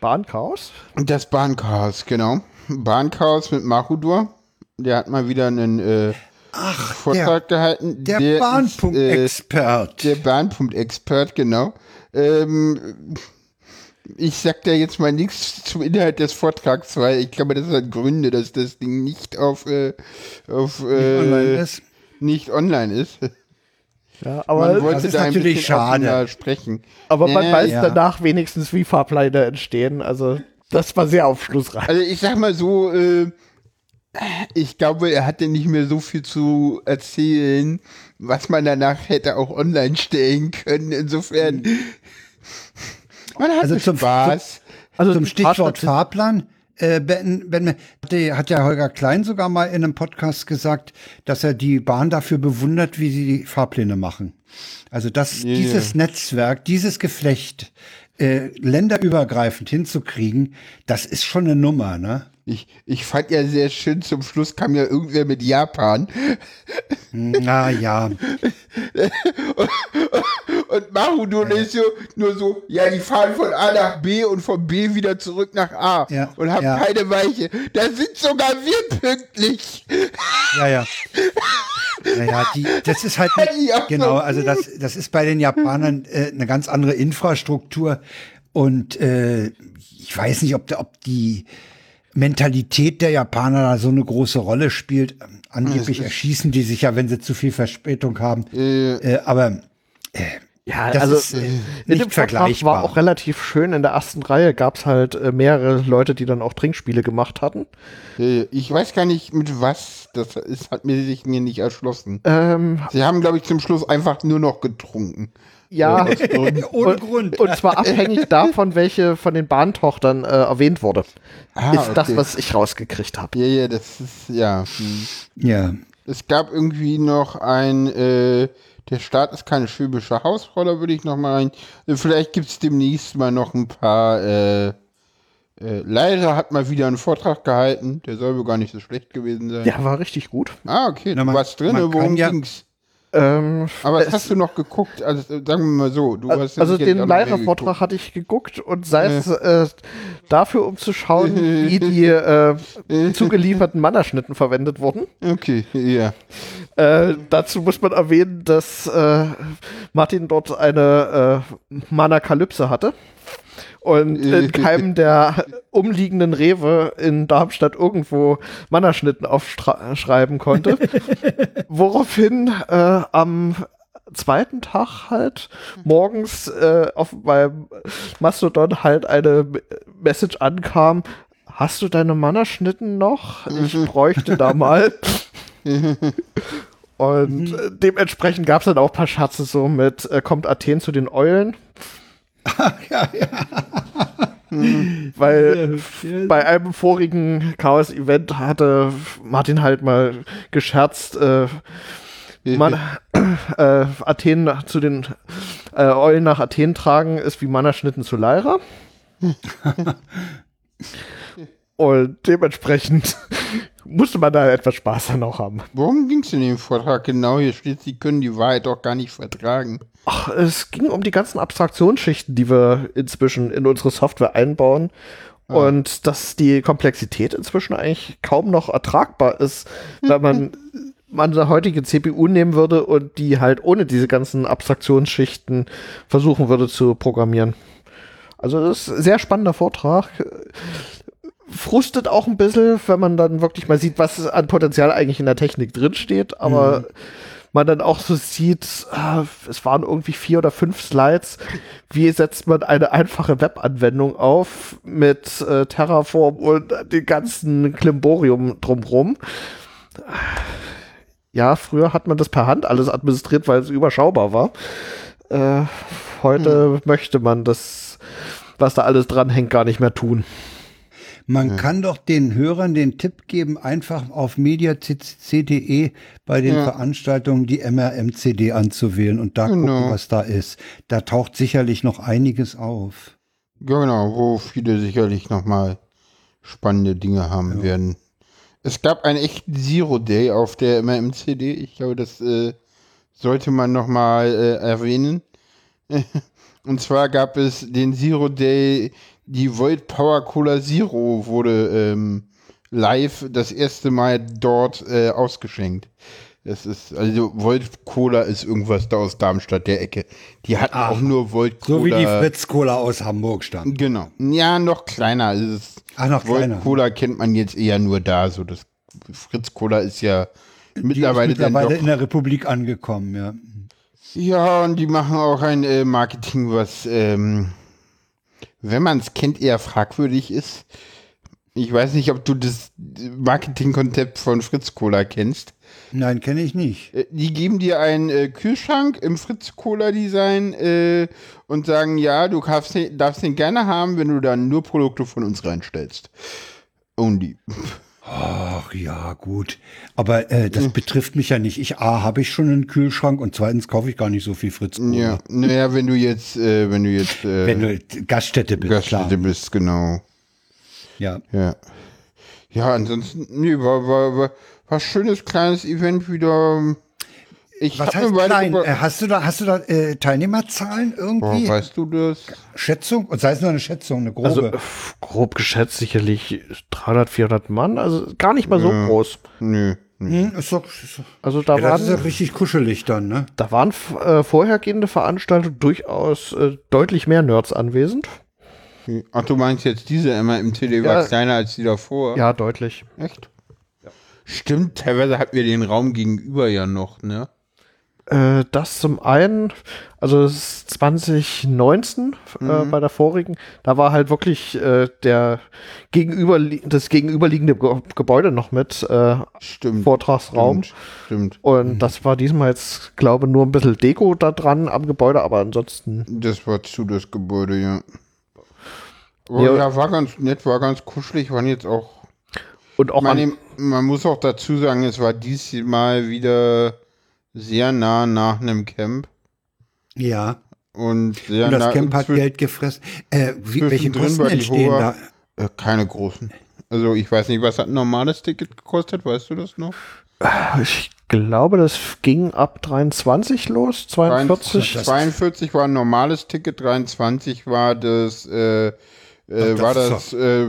Bahnchaos? Das Bahnchaos, genau. Bahnchaos mit Mahudur. Der hat mal wieder einen äh, Ach, Vortrag der, gehalten. Der, der Bahnpunktexpert. Äh, der Bahnpunktexpert, genau. Ähm, ich sag da jetzt mal nichts zum Inhalt des Vortrags, weil ich glaube, das hat Gründe, dass das Ding nicht auf, äh, auf nicht äh, online ist. Nicht online ist. Ja, aber man wollte das ist da natürlich schade. Sprechen. Aber man weiß ja. danach wenigstens, wie Fahrpläne entstehen. Also das war sehr aufschlussreich. Also ich sag mal so, äh, ich glaube, er hatte nicht mehr so viel zu erzählen, was man danach hätte auch online stellen können. Insofern, man hat also zum Spaß. Also zum Stichwort Fahrplan. Äh, ben, ben, hat ja Holger Klein sogar mal in einem Podcast gesagt, dass er die Bahn dafür bewundert, wie sie die Fahrpläne machen. Also dass yeah. dieses Netzwerk, dieses Geflecht äh, länderübergreifend hinzukriegen, das ist schon eine Nummer, ne? Ich, ich fand ja sehr schön, zum Schluss kam ja irgendwer mit Japan. Na ja. und, und Mahudun ist so, nur so, ja, die fahren von A nach B und von B wieder zurück nach A ja, und haben ja. keine Weiche. Da sind sogar wir pünktlich. Ja, ja. Naja, die, das ist halt, genau, also das, das ist bei den Japanern äh, eine ganz andere Infrastruktur und äh, ich weiß nicht, ob, ob die Mentalität der Japaner da so eine große Rolle spielt. Angeblich erschießen die sich ja, wenn sie zu viel Verspätung haben. Äh, äh, aber äh, ja, das also ist, äh, nicht dem vergleichbar. war auch relativ schön. In der ersten Reihe gab es halt äh, mehrere Leute, die dann auch Trinkspiele gemacht hatten. Äh, ich weiß gar nicht mit was. Das ist, hat mir sich mir nicht erschlossen. Ähm, Sie haben, glaube ich, zum Schluss einfach nur noch getrunken. Ja, ohne Grund. Und zwar abhängig davon, welche von den Bahntochtern äh, erwähnt wurde. Ah, ist okay. das, was ich rausgekriegt habe. Ja, ja, das ist, ja. Hm. Ja. Es gab irgendwie noch ein, äh, der Staat ist keine schwäbische Hausrolle, würde ich noch mal rein. Vielleicht gibt es demnächst mal noch ein paar, äh, äh, Leiter hat mal wieder einen Vortrag gehalten, der soll wohl gar nicht so schlecht gewesen sein. Ja, war richtig gut. Ah, okay, da warst drin, worum ja, ging's? Ähm, Aber was hast du noch geguckt? Also sagen wir mal so. Du hast also den Leiter-Vortrag hatte ich geguckt und sei es äh, dafür, um zu schauen, wie die äh, zugelieferten Mannerschnitten verwendet wurden. Okay, ja. Äh, dazu muss man erwähnen, dass äh, Martin dort eine äh, Manakalypse hatte und in keinem der umliegenden Rewe in Darmstadt irgendwo Mannerschnitten aufschreiben konnte. Woraufhin äh, am zweiten Tag halt morgens äh, auf meinem Mastodon halt eine Message ankam, hast du deine Mannerschnitten noch? Ich bräuchte da mal. Und äh, dementsprechend gab es dann auch ein paar Schatze so mit, äh, kommt Athen zu den Eulen. Ja, ja. Weil bei einem vorigen Chaos-Event hatte Martin halt mal gescherzt, äh, man, äh, Athen zu den äh, Eulen nach Athen tragen ist wie Mannerschnitten zu Lyra. Und dementsprechend musste man da etwas Spaß dann auch haben. Worum ging es in dem Vortrag genau? Hier steht, sie können die Wahrheit doch gar nicht vertragen. Ach, es ging um die ganzen Abstraktionsschichten, die wir inzwischen in unsere Software einbauen. Ah. Und dass die Komplexität inzwischen eigentlich kaum noch ertragbar ist, wenn man man eine heutige CPU nehmen würde und die halt ohne diese ganzen Abstraktionsschichten versuchen würde zu programmieren. Also das ist ein sehr spannender Vortrag frustet auch ein bisschen, wenn man dann wirklich mal sieht, was an Potenzial eigentlich in der Technik drinsteht, aber mhm. man dann auch so sieht, äh, es waren irgendwie vier oder fünf Slides, wie setzt man eine einfache Webanwendung auf mit äh, Terraform und dem ganzen Klimborium drumrum. Ja, früher hat man das per Hand alles administriert, weil es überschaubar war. Äh, heute mhm. möchte man das, was da alles dran hängt, gar nicht mehr tun. Man ja. kann doch den Hörern den Tipp geben, einfach auf mediaccc.de bei den ja. Veranstaltungen die MRMCD anzuwählen und da genau. gucken, was da ist. Da taucht sicherlich noch einiges auf. Genau, wo viele sicherlich nochmal spannende Dinge haben ja. werden. Es gab einen echten Zero Day auf der MRMCD. Ich glaube, das äh, sollte man nochmal äh, erwähnen. Und zwar gab es den Zero Day die Void Power Cola Zero wurde ähm, live das erste Mal dort äh, ausgeschenkt. Das ist, also Volt Cola ist irgendwas da aus Darmstadt, der Ecke. Die hatten Ach, auch nur Volt Cola. So wie die Fritz Cola aus Hamburg stand. Genau. Ja, noch kleiner. Ist, Ach, noch Volt kleiner. Cola kennt man jetzt eher nur da. So das Fritz Cola ist ja mittlerweile, ist mittlerweile in der Republik angekommen, ja. Ja, und die machen auch ein äh, Marketing, was ähm, wenn man es kennt, eher fragwürdig ist. Ich weiß nicht, ob du das Marketingkonzept von Fritz Cola kennst. Nein, kenne ich nicht. Äh, die geben dir einen äh, Kühlschrank im Fritz Cola Design äh, und sagen, ja, du darfst den, darfst den gerne haben, wenn du dann nur Produkte von uns reinstellst. Only. Ach ja, gut. Aber äh, das hm. betrifft mich ja nicht. Ich A, habe ich schon einen Kühlschrank und zweitens kaufe ich gar nicht so viel Fritz. Ja, naja, wenn du jetzt, äh, wenn du jetzt. Äh, wenn du Gaststätte bist. Gaststätte klar. bist, genau. Ja. Ja. Ja, ansonsten, nee, war, war, war, war schönes kleines Event wieder. Ich Was heißt klein? Äh, hast du da, hast du da äh, Teilnehmerzahlen irgendwie? Boah, weißt du das? Schätzung? Und sei es nur eine Schätzung, eine grobe? Also, grob geschätzt sicherlich 300, 400 Mann, also gar nicht mal so ja. groß. Nö. Hm, ist doch, ist doch, also da ja, waren, das ist ja richtig kuschelig dann, ne? Da waren äh, vorhergehende Veranstaltungen durchaus äh, deutlich mehr Nerds anwesend. Ach, du meinst jetzt diese immer im CD war kleiner als die davor? Ja, deutlich. Echt? Stimmt, teilweise hatten wir den Raum gegenüber ja noch, ne? Äh, das zum einen, also 2019 äh, mhm. äh, bei der vorigen, da war halt wirklich äh, der gegenüber das gegenüberliegende Ge Gebäude noch mit äh, stimmt, Vortragsraum. Stimmt, stimmt. Und mhm. das war diesmal jetzt, glaube nur ein bisschen Deko da dran am Gebäude, aber ansonsten. Das war zu das Gebäude, ja. Aber ja, ja, war ganz nett, war ganz kuschelig, waren jetzt auch. Und auch man, man muss auch dazu sagen, es war diesmal wieder sehr nah nach einem Camp. Ja. Und, sehr und das nah Camp hat Geld gefressen. Äh, wie, welche Kosten entstehen Hoher, da? Äh, keine großen. Also ich weiß nicht, was hat ein normales Ticket gekostet, weißt du das noch? Ich glaube, das ging ab 23 los, 42. 42 war ein normales Ticket, 23 war das, äh, äh, war das äh,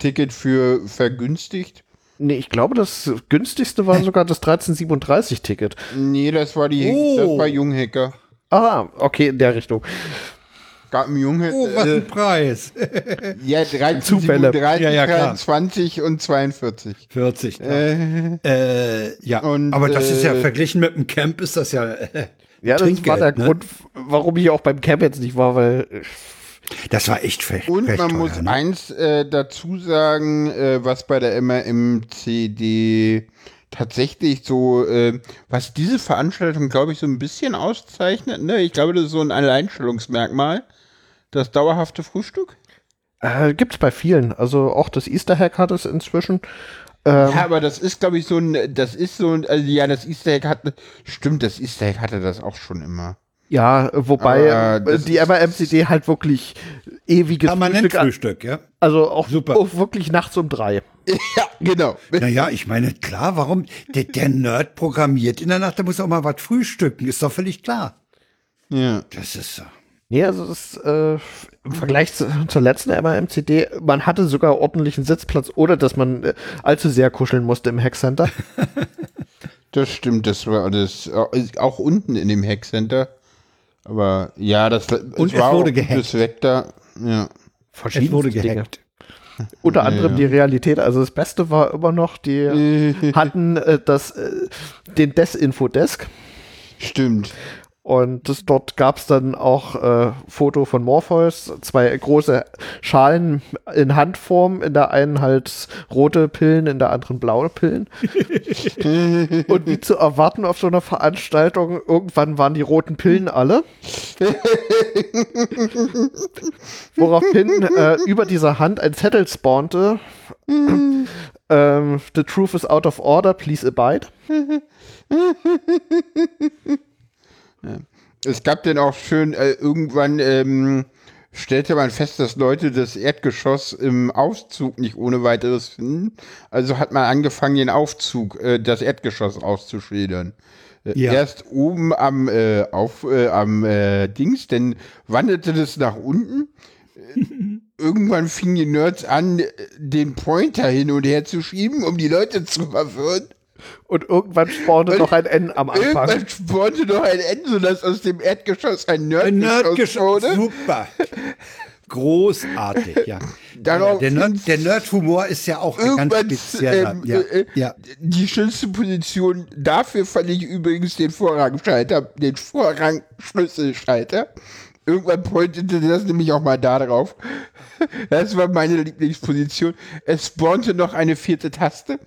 Ticket für vergünstigt. Nee, ich glaube, das günstigste war sogar das 1337-Ticket. Nee, das war die, oh. das war Junghacker. Ah, okay, in der Richtung. Gab einen Junghacker. Oh, was ein Preis. ja, 13, Zufälle. 13, ja, ja, klar. 20 und 42. 40, klar. Äh, äh, ja, und, aber das ist ja, äh, verglichen mit dem Camp ist das ja äh, Ja, das war der ne? Grund, warum ich auch beim Camp jetzt nicht war, weil das war echt fest. Und man teuer, muss ne? eins äh, dazu sagen, äh, was bei der MRMCD tatsächlich so, äh, was diese Veranstaltung, glaube ich, so ein bisschen auszeichnet. Ne? Ich glaube, das ist so ein Alleinstellungsmerkmal. Das dauerhafte Frühstück. Äh, es bei vielen. Also auch das Easter Hack hat es inzwischen. Ähm, ja, aber das ist, glaube ich, so ein, das ist so ein, also ja, das Easter Hack hat, stimmt, das Easter Hack hatte das auch schon immer. Ja, wobei äh, die MRMCD halt wirklich ewiges Frühstück, Frühstück, ja. Also auch, Super. auch wirklich nachts um drei. Ja, genau. Naja, ich meine, klar, warum? Der, der Nerd programmiert in der Nacht, der muss auch mal was frühstücken, ist doch völlig klar. Ja. Das ist so. Nee, also das, äh, im Vergleich zu, zur letzten MRMCD, man hatte sogar ordentlichen Sitzplatz, oder dass man äh, allzu sehr kuscheln musste im Hackcenter. das stimmt, das war das auch unten in dem Hackcenter aber ja, das und es war wurde gehackt. Vector, ja. Es wurde gehackt. Unter anderem ja. die Realität. Also das Beste war immer noch, die hatten äh, das, äh, den Desinfo-Desk. Stimmt. Und das, dort gab es dann auch äh, Foto von Morpheus, zwei große Schalen in Handform, in der einen halt rote Pillen, in der anderen blaue Pillen. Und wie zu erwarten auf so einer Veranstaltung, irgendwann waren die roten Pillen alle. Woraufhin äh, über dieser Hand ein Zettel spawnte. ähm, The truth is out of order, please abide. Es gab dann auch schön, äh, irgendwann ähm, stellte man fest, dass Leute das Erdgeschoss im Aufzug nicht ohne weiteres finden. Also hat man angefangen, den Aufzug, äh, das Erdgeschoss auszuschildern. Äh, ja. Erst oben am, äh, auf, äh, am äh, Dings, dann wanderte das nach unten. Irgendwann fingen die Nerds an, den Pointer hin und her zu schieben, um die Leute zu verwirren. Und irgendwann spawnte noch ein N am Anfang. Irgendwann spawnte noch ein N, sodass aus dem Erdgeschoss ein Nerdgeschoss Nerd wurde. Super. Großartig, ja. ja der, Nerd, der Nerd-Humor ist ja auch ganz speziell. Ähm, ja, äh, ja. Die schönste Position dafür fand ich übrigens den Vorrangschalter, den Vorrangschlüsselschalter. Irgendwann pointete das nämlich auch mal da drauf. Das war meine Lieblingsposition. Es spawnte noch eine vierte Taste.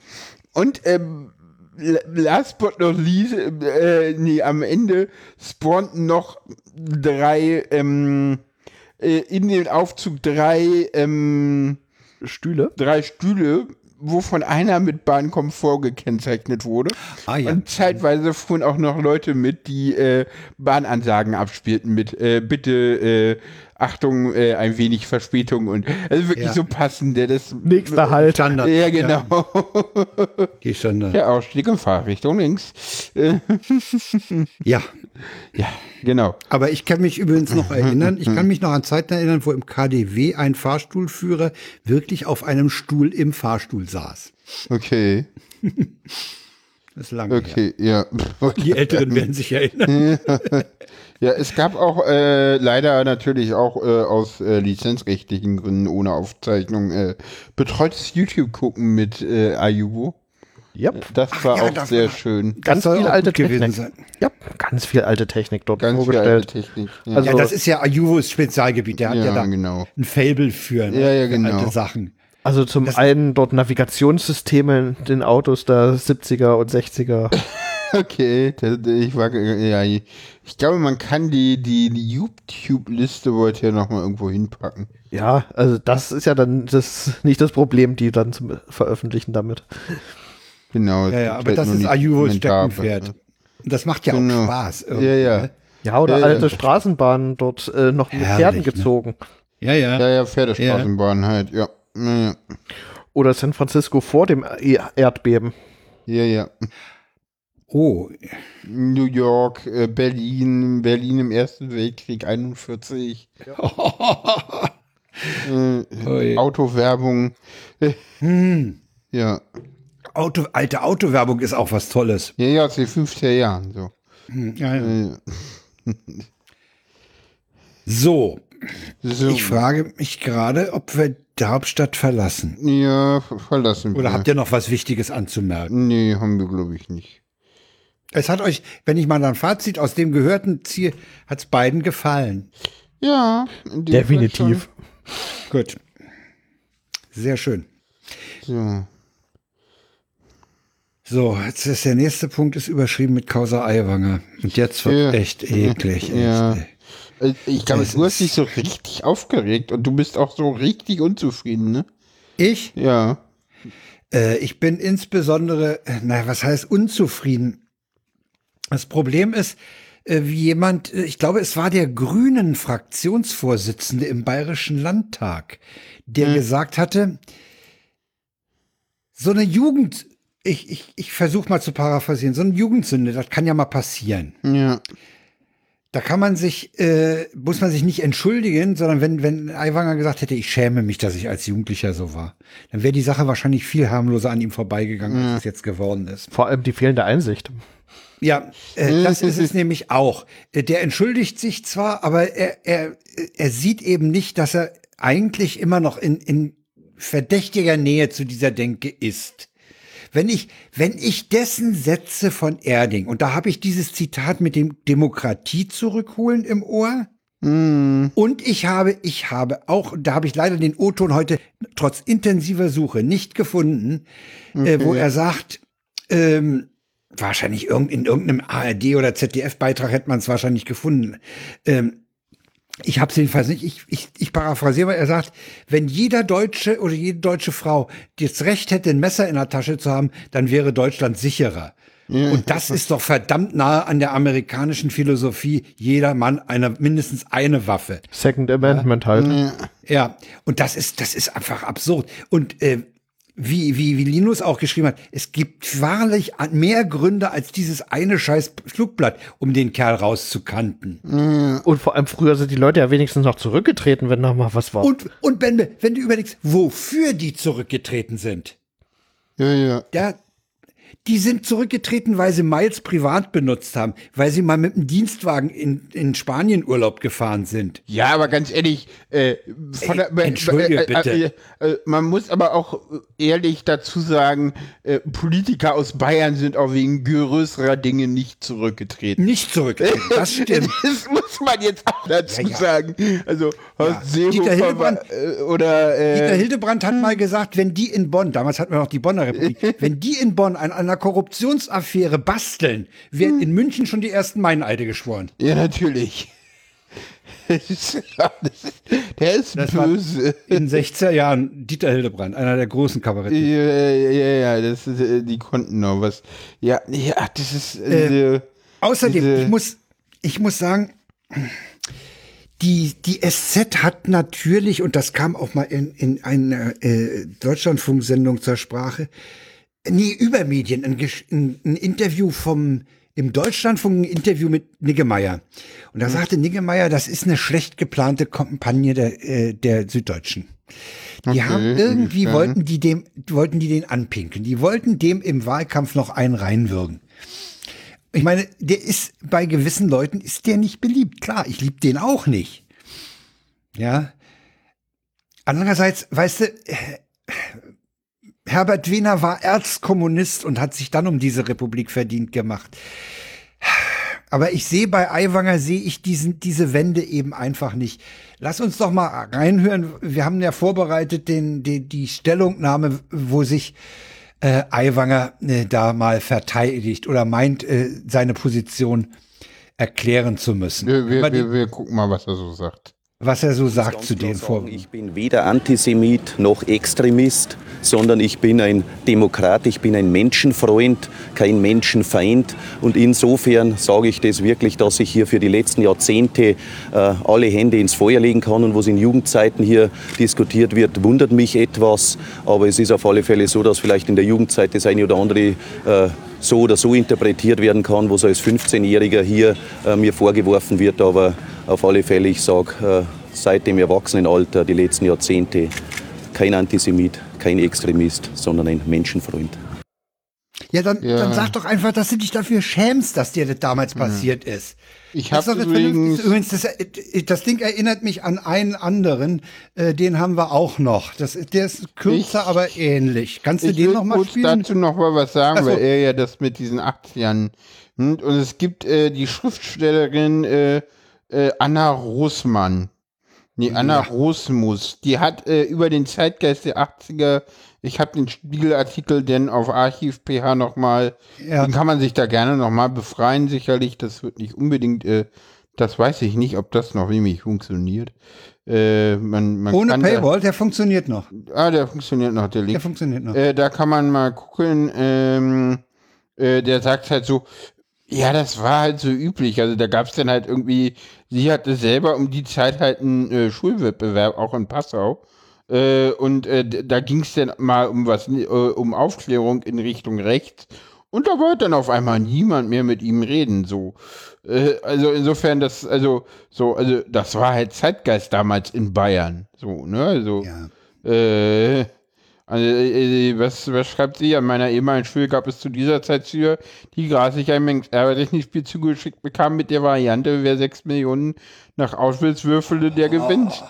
Und ähm, last but not least, äh, nee, am Ende spawnten noch drei, ähm, äh, in den Aufzug drei, ähm, Stühle. Drei Stühle, wovon einer mit Bahnkomfort gekennzeichnet wurde. Ah, ja. Und zeitweise fuhren auch noch Leute mit, die äh, Bahnansagen abspielten mit äh, bitte äh, Achtung, äh, ein wenig Verspätung und also wirklich ja. so passend. Das Nächster Halt. Standard. Ja, genau. Ja. Geh Standard. Der Ausstieg in Fahrrichtung links. ja. Ja, genau. Aber ich kann mich übrigens noch erinnern, ich kann mich noch an Zeiten erinnern, wo im KDW ein Fahrstuhlführer wirklich auf einem Stuhl im Fahrstuhl saß. Okay. Das ist lange Okay, her. ja. Die Älteren werden sich erinnern. Ja, es gab auch äh, leider natürlich auch äh, aus äh, lizenzrechtlichen Gründen ohne Aufzeichnung äh, betreutes YouTube-Gucken mit äh, Ayubo. Yep. Das Ach, war ja, auch das sehr war schön. Ganz viel alte Technik. Sein. Ja, ganz viel alte Technik dort ganz vorgestellt. Viel alte Technik, ja. Also, ja, das ist ja Ayuvos Spezialgebiet. Der hat ja, ja da genau. ein Fable für, ne, ja, ja, genau. alte Sachen. Also zum das einen dort Navigationssysteme in den Autos der 70er und 60er. Okay, ich war, ja, ich glaube, man kann die, die YouTube-Liste wollte ja nochmal irgendwo hinpacken. Ja, also das ist ja dann das nicht das Problem, die dann zu veröffentlichen damit. Genau. Ja, ja aber halt das ist Ayuvos Steckenpferd. Das macht ja genau. auch Spaß. Ja, ja. Ne? Ja, oder ja, alte. Straßenbahnen dort äh, noch mit Herrlich, Pferden ne? gezogen. Ne? Ja, ja. Ja, ja, Pferdestraßenbahnen ja. halt, ja. ja. Oder San Francisco vor dem Erdbeben. Ja, ja. Oh. New York, äh, Berlin, Berlin im Ersten Weltkrieg 41. Ja. äh, Autowerbung. Hm. Ja. Auto, alte Autowerbung ist auch was Tolles. Ja, ja, aus den 50er Jahren. So. Hm, ja, ja. so. so. Ich frage mich gerade, ob wir die Hauptstadt verlassen. Ja, verlassen. Oder wir. habt ihr noch was Wichtiges anzumerken? Nee, haben wir, glaube ich, nicht. Es hat euch, wenn ich mal ein Fazit aus dem Gehörten ziehe, hat es beiden gefallen. Ja, definitiv. Gut. Sehr schön. So. So, jetzt ist der nächste Punkt ist überschrieben mit Causa Eiwanger. Und jetzt wird ja. echt eklig. Ja. Echt, ich glaube, du hast dich so richtig aufgeregt und du bist auch so richtig unzufrieden, ne? Ich? Ja. Äh, ich bin insbesondere, naja, was heißt unzufrieden? Das Problem ist, äh, wie jemand, äh, ich glaube, es war der Grünen Fraktionsvorsitzende im Bayerischen Landtag, der hm. gesagt hatte, so eine Jugend, ich, ich, ich versuche mal zu paraphrasieren, so eine Jugendsünde, das kann ja mal passieren. Ja. Da kann man sich, äh, muss man sich nicht entschuldigen, sondern wenn, wenn Aiwanger gesagt hätte, ich schäme mich, dass ich als Jugendlicher so war, dann wäre die Sache wahrscheinlich viel harmloser an ihm vorbeigegangen, ja. als es jetzt geworden ist. Vor allem die fehlende Einsicht. Ja, äh, das ist es nämlich auch. Äh, der entschuldigt sich zwar, aber er, er, er sieht eben nicht, dass er eigentlich immer noch in, in verdächtiger Nähe zu dieser Denke ist. Wenn ich, wenn ich dessen Sätze von Erding, und da habe ich dieses Zitat mit dem Demokratie zurückholen im Ohr, mm. und ich habe, ich habe auch, da habe ich leider den O-Ton heute trotz intensiver Suche nicht gefunden, okay. äh, wo er sagt, ähm, wahrscheinlich in irgendeinem ARD oder ZDF-Beitrag hätte man es wahrscheinlich gefunden. Ähm, ich habe es jedenfalls nicht, ich, ich, ich paraphrasiere, er sagt, wenn jeder Deutsche oder jede deutsche Frau das Recht hätte, ein Messer in der Tasche zu haben, dann wäre Deutschland sicherer. Ja. Und das ist doch verdammt nahe an der amerikanischen Philosophie, jeder Mann eine, mindestens eine Waffe. Second Amendment ja. halt. Ja, und das ist, das ist einfach absurd. Und äh, wie, wie, wie Linus auch geschrieben hat, es gibt wahrlich mehr Gründe als dieses eine scheiß Flugblatt, um den Kerl rauszukanten. Und vor allem früher sind die Leute ja wenigstens noch zurückgetreten, wenn noch mal was war. Und, und Ben, wenn du überlegst, wofür die zurückgetreten sind. Ja, ja. Da, die sind zurückgetreten, weil sie Miles privat benutzt haben, weil sie mal mit dem Dienstwagen in, in Spanien Urlaub gefahren sind. Ja, aber ganz ehrlich, äh, von Ey, der, Entschuldige, äh, bitte. Äh, äh, man muss aber auch ehrlich dazu sagen, äh, Politiker aus Bayern sind auch wegen größerer Dinge nicht zurückgetreten. Nicht zurückgetreten, das stimmt. das muss man jetzt auch dazu ja, ja. sagen. Also Horst ja. Dieter Hildebrand, äh, oder Dieter Hildebrand hat mal gesagt, wenn die in Bonn, damals hatten wir noch die Bonner Republik, wenn die in Bonn an einer Korruptionsaffäre basteln, werden in München schon die ersten Meineide geschworen. Ja, natürlich. der ist das böse. in 60er Jahren Dieter Hildebrand, einer der großen Kabarettisten. Ja, ja, ja, das ist, äh, die konnten noch was. Ja, ja, das ist. Äh, äh, außerdem, diese, ich muss, ich muss sagen, die, die SZ hat natürlich, und das kam auch mal in, in einer äh, Deutschlandfunksendung zur Sprache, nee, über Medien, ein, ein, Interview vom im Deutschlandfunk ein Interview mit Niggemeier. Und da mhm. sagte Niggemeier, das ist eine schlecht geplante Kampagne der, äh, der Süddeutschen. Die okay, haben irgendwie ja. wollten die dem, wollten die den anpinkeln. Die wollten dem im Wahlkampf noch einen reinwürgen. Ich meine, der ist bei gewissen Leuten ist der nicht beliebt. Klar, ich lieb den auch nicht. Ja. Andererseits, weißt du, Herbert Wiener war Erzkommunist und hat sich dann um diese Republik verdient gemacht. Aber ich sehe bei Aiwanger sehe ich diesen, diese Wende eben einfach nicht. Lass uns doch mal reinhören. Wir haben ja vorbereitet den, die, die Stellungnahme, wo sich äh, Aiwanger äh, da mal verteidigt oder meint, äh, seine Position erklären zu müssen. Wir, wir, wir, wir gucken mal, was er so sagt was er so sagt zu den Vorwürfen. Ich bin weder Antisemit noch Extremist, sondern ich bin ein Demokrat, ich bin ein Menschenfreund, kein Menschenfeind. Und insofern sage ich das wirklich, dass ich hier für die letzten Jahrzehnte äh, alle Hände ins Feuer legen kann. Und was in Jugendzeiten hier diskutiert wird, wundert mich etwas. Aber es ist auf alle Fälle so, dass vielleicht in der Jugendzeit das eine oder andere äh, so oder so interpretiert werden kann, was als 15-Jähriger hier äh, mir vorgeworfen wird. Aber auf alle Fälle, ich sage, äh, seit dem Erwachsenenalter, die letzten Jahrzehnte, kein Antisemit, kein Extremist, sondern ein Menschenfreund. Ja, dann, ja. dann sag doch einfach, dass du dich dafür schämst, dass dir das damals ja. passiert ist. Ich habe übrigens, übrigens das, das, Ding erinnert mich an einen anderen, äh, den haben wir auch noch. Das, der ist kürzer, ich, aber ähnlich. Kannst du den noch mal spielen? Ich dazu noch mal was sagen, so. weil er ja das mit diesen 80ern hm, und es gibt äh, die Schriftstellerin äh, äh, Anna Rosmann. Nee, Anna ja. Rosmus. Die hat äh, über den Zeitgeist der 80er, ich habe den Spiegelartikel denn auf Archiv.ph nochmal, ja. den kann man sich da gerne nochmal befreien, sicherlich. Das wird nicht unbedingt, äh, das weiß ich nicht, ob das noch nämlich funktioniert. Äh, man, man Ohne Paywall, da, der funktioniert noch. Ah, der funktioniert noch, der Link. Der funktioniert noch. Äh, da kann man mal gucken, ähm, äh, der sagt halt so, ja, das war halt so üblich. Also da gab es dann halt irgendwie, sie hatte selber um die Zeit halt einen äh, Schulwettbewerb, auch in Passau. Äh, und äh, da ging es dann mal um was, äh, um Aufklärung in Richtung rechts. Und da wollte dann auf einmal niemand mehr mit ihm reden. So, äh, also insofern, das, also so, also das war halt Zeitgeist damals in Bayern. So, ne, also. Ja. Äh, also, äh, äh, was, was schreibt sie? An meiner ehemaligen Schule gab es zu dieser Zeit Schüler, die gratis ein Erbrechnungsspiel zugeschickt bekamen mit der Variante, wer sechs Millionen nach Auschwitz würfele, der gewinnt.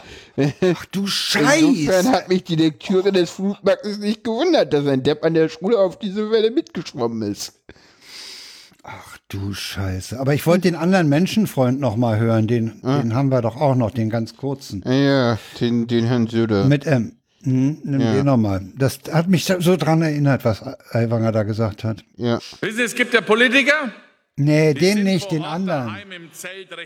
Ach du Scheiße. Insofern hat mich die Lektüre des Flugmarktes nicht gewundert, dass ein Depp an der Schule auf diese Welle mitgeschwommen ist. Ach du Scheiße. Aber ich wollte den anderen Menschenfreund noch mal hören. Den, ah. den haben wir doch auch noch, den ganz kurzen. Ja, den, den Herrn Söder. Mit M. Hm, nimm ja. den nochmal. Das hat mich so dran erinnert, was Aiwanger da gesagt hat. Ja. Wissen Sie, es gibt ja Politiker. Nee, die den nicht, den anderen.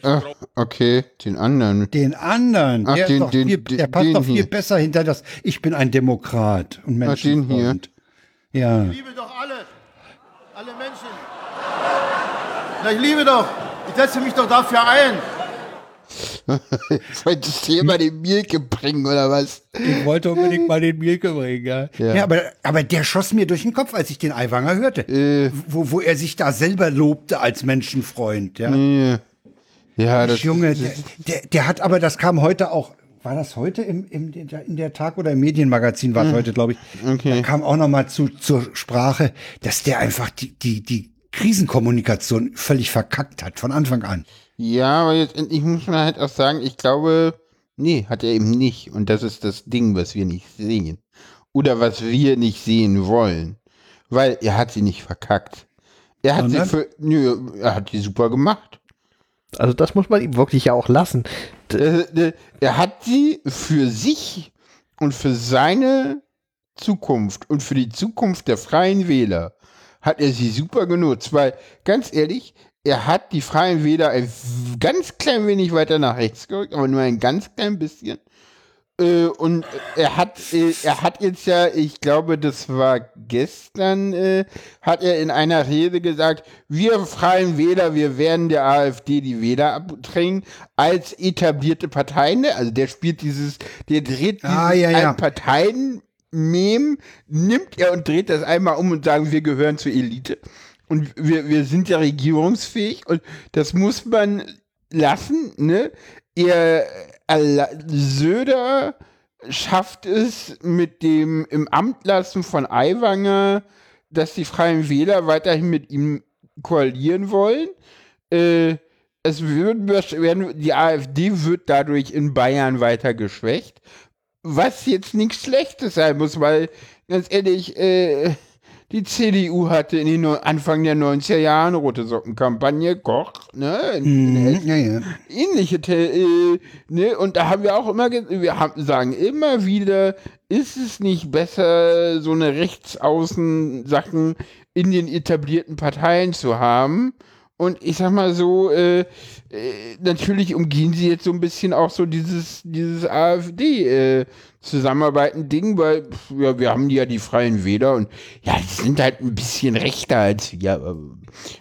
Ach, okay, den anderen. Den anderen. Ach, der, den, den, viel, der den, passt doch viel hier. besser hinter das. Ich bin ein Demokrat und Menschenfreund. Ach, den hier. Ja. Ich liebe doch alle. Alle Menschen. Na, ich liebe doch. Ich setze mich doch dafür ein. Wolltest du hier mal den Mielke bringen, oder was? Ich wollte unbedingt mal den Mielke bringen, ja. Ja, ja aber, aber der schoss mir durch den Kopf, als ich den Aiwanger hörte. Äh. Wo, wo er sich da selber lobte als Menschenfreund, ja. Ja, ja das Junge, der, der, der hat aber, das kam heute auch, war das heute im, im, in der Tag- oder im Medienmagazin war es hm. heute, glaube ich. Okay. Da kam auch noch mal zu, zur Sprache, dass der einfach die, die, die Krisenkommunikation völlig verkackt hat, von Anfang an. Ja, aber jetzt endlich muss man halt auch sagen, ich glaube, nee, hat er eben nicht. Und das ist das Ding, was wir nicht sehen. Oder was wir nicht sehen wollen. Weil er hat sie nicht verkackt. Er hat sie für, nö, er hat die super gemacht. Also das muss man ihm wirklich ja auch lassen. Äh, er hat sie für sich und für seine Zukunft und für die Zukunft der Freien Wähler hat er sie super genutzt, weil ganz ehrlich, er hat die Freien Wähler ein ganz klein wenig weiter nach rechts gerückt, aber nur ein ganz klein bisschen. Äh, und er hat, äh, er hat jetzt ja, ich glaube, das war gestern, äh, hat er in einer Rede gesagt, wir Freien Wähler, wir werden der AfD die Wähler abdrängen als etablierte Parteien. Also der spielt dieses, der dreht ah, dieses ja, ja. Parteien Mem nimmt er und dreht das einmal um und sagen, wir gehören zur Elite. Und wir, wir sind ja regierungsfähig und das muss man lassen, ne? Er, Söder schafft es mit dem im Amt lassen von Aiwanger, dass die Freien Wähler weiterhin mit ihm koalieren wollen. Äh, es wird, werden, die AfD wird dadurch in Bayern weiter geschwächt was jetzt nichts Schlechtes sein muss, weil ganz ehrlich, äh, die CDU hatte in den Anfang der 90er Jahre eine rote Sockenkampagne, Koch, ne? Mhm, ja, ja. Ähnliche, äh, ne? Und da haben wir auch immer, wir haben, sagen immer wieder, ist es nicht besser, so eine Rechtsaußen-Sachen in den etablierten Parteien zu haben? Und ich sag mal so, äh, äh, natürlich umgehen sie jetzt so ein bisschen auch so dieses, dieses AfD-Zusammenarbeiten-Ding, äh, weil ja, wir haben ja die Freien Wähler und ja, die sind halt ein bisschen rechter als wir.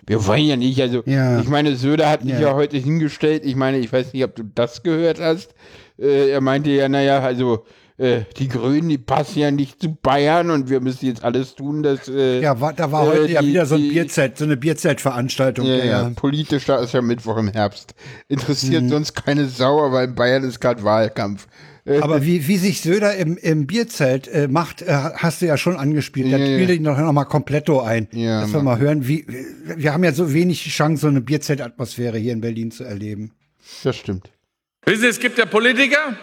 Wir wollen ja nicht, also ja. ich meine, Söder hat mich ja. ja heute hingestellt, ich meine, ich weiß nicht, ob du das gehört hast. Äh, er meinte ja, naja, also äh, die Grünen, die passen ja nicht zu Bayern und wir müssen jetzt alles tun, dass. Äh, ja, war, da war heute die, ja wieder so ein Bierzelt, so eine Bierzeltveranstaltung. Ja, ja, politisch, da ist ja Mittwoch im Herbst. Interessiert mhm. sonst keine Sau, weil in Bayern ist gerade Wahlkampf. Äh, Aber wie, wie sich Söder im, im Bierzelt äh, macht, äh, hast du ja schon angespielt. Da ja, spielt ihn doch noch mal kompletto ein. Ja, dass wir mal hören, wie wir haben ja so wenig Chance, so eine Bierzeltatmosphäre hier in Berlin zu erleben. Das stimmt. Wissen Sie, es gibt ja Politiker,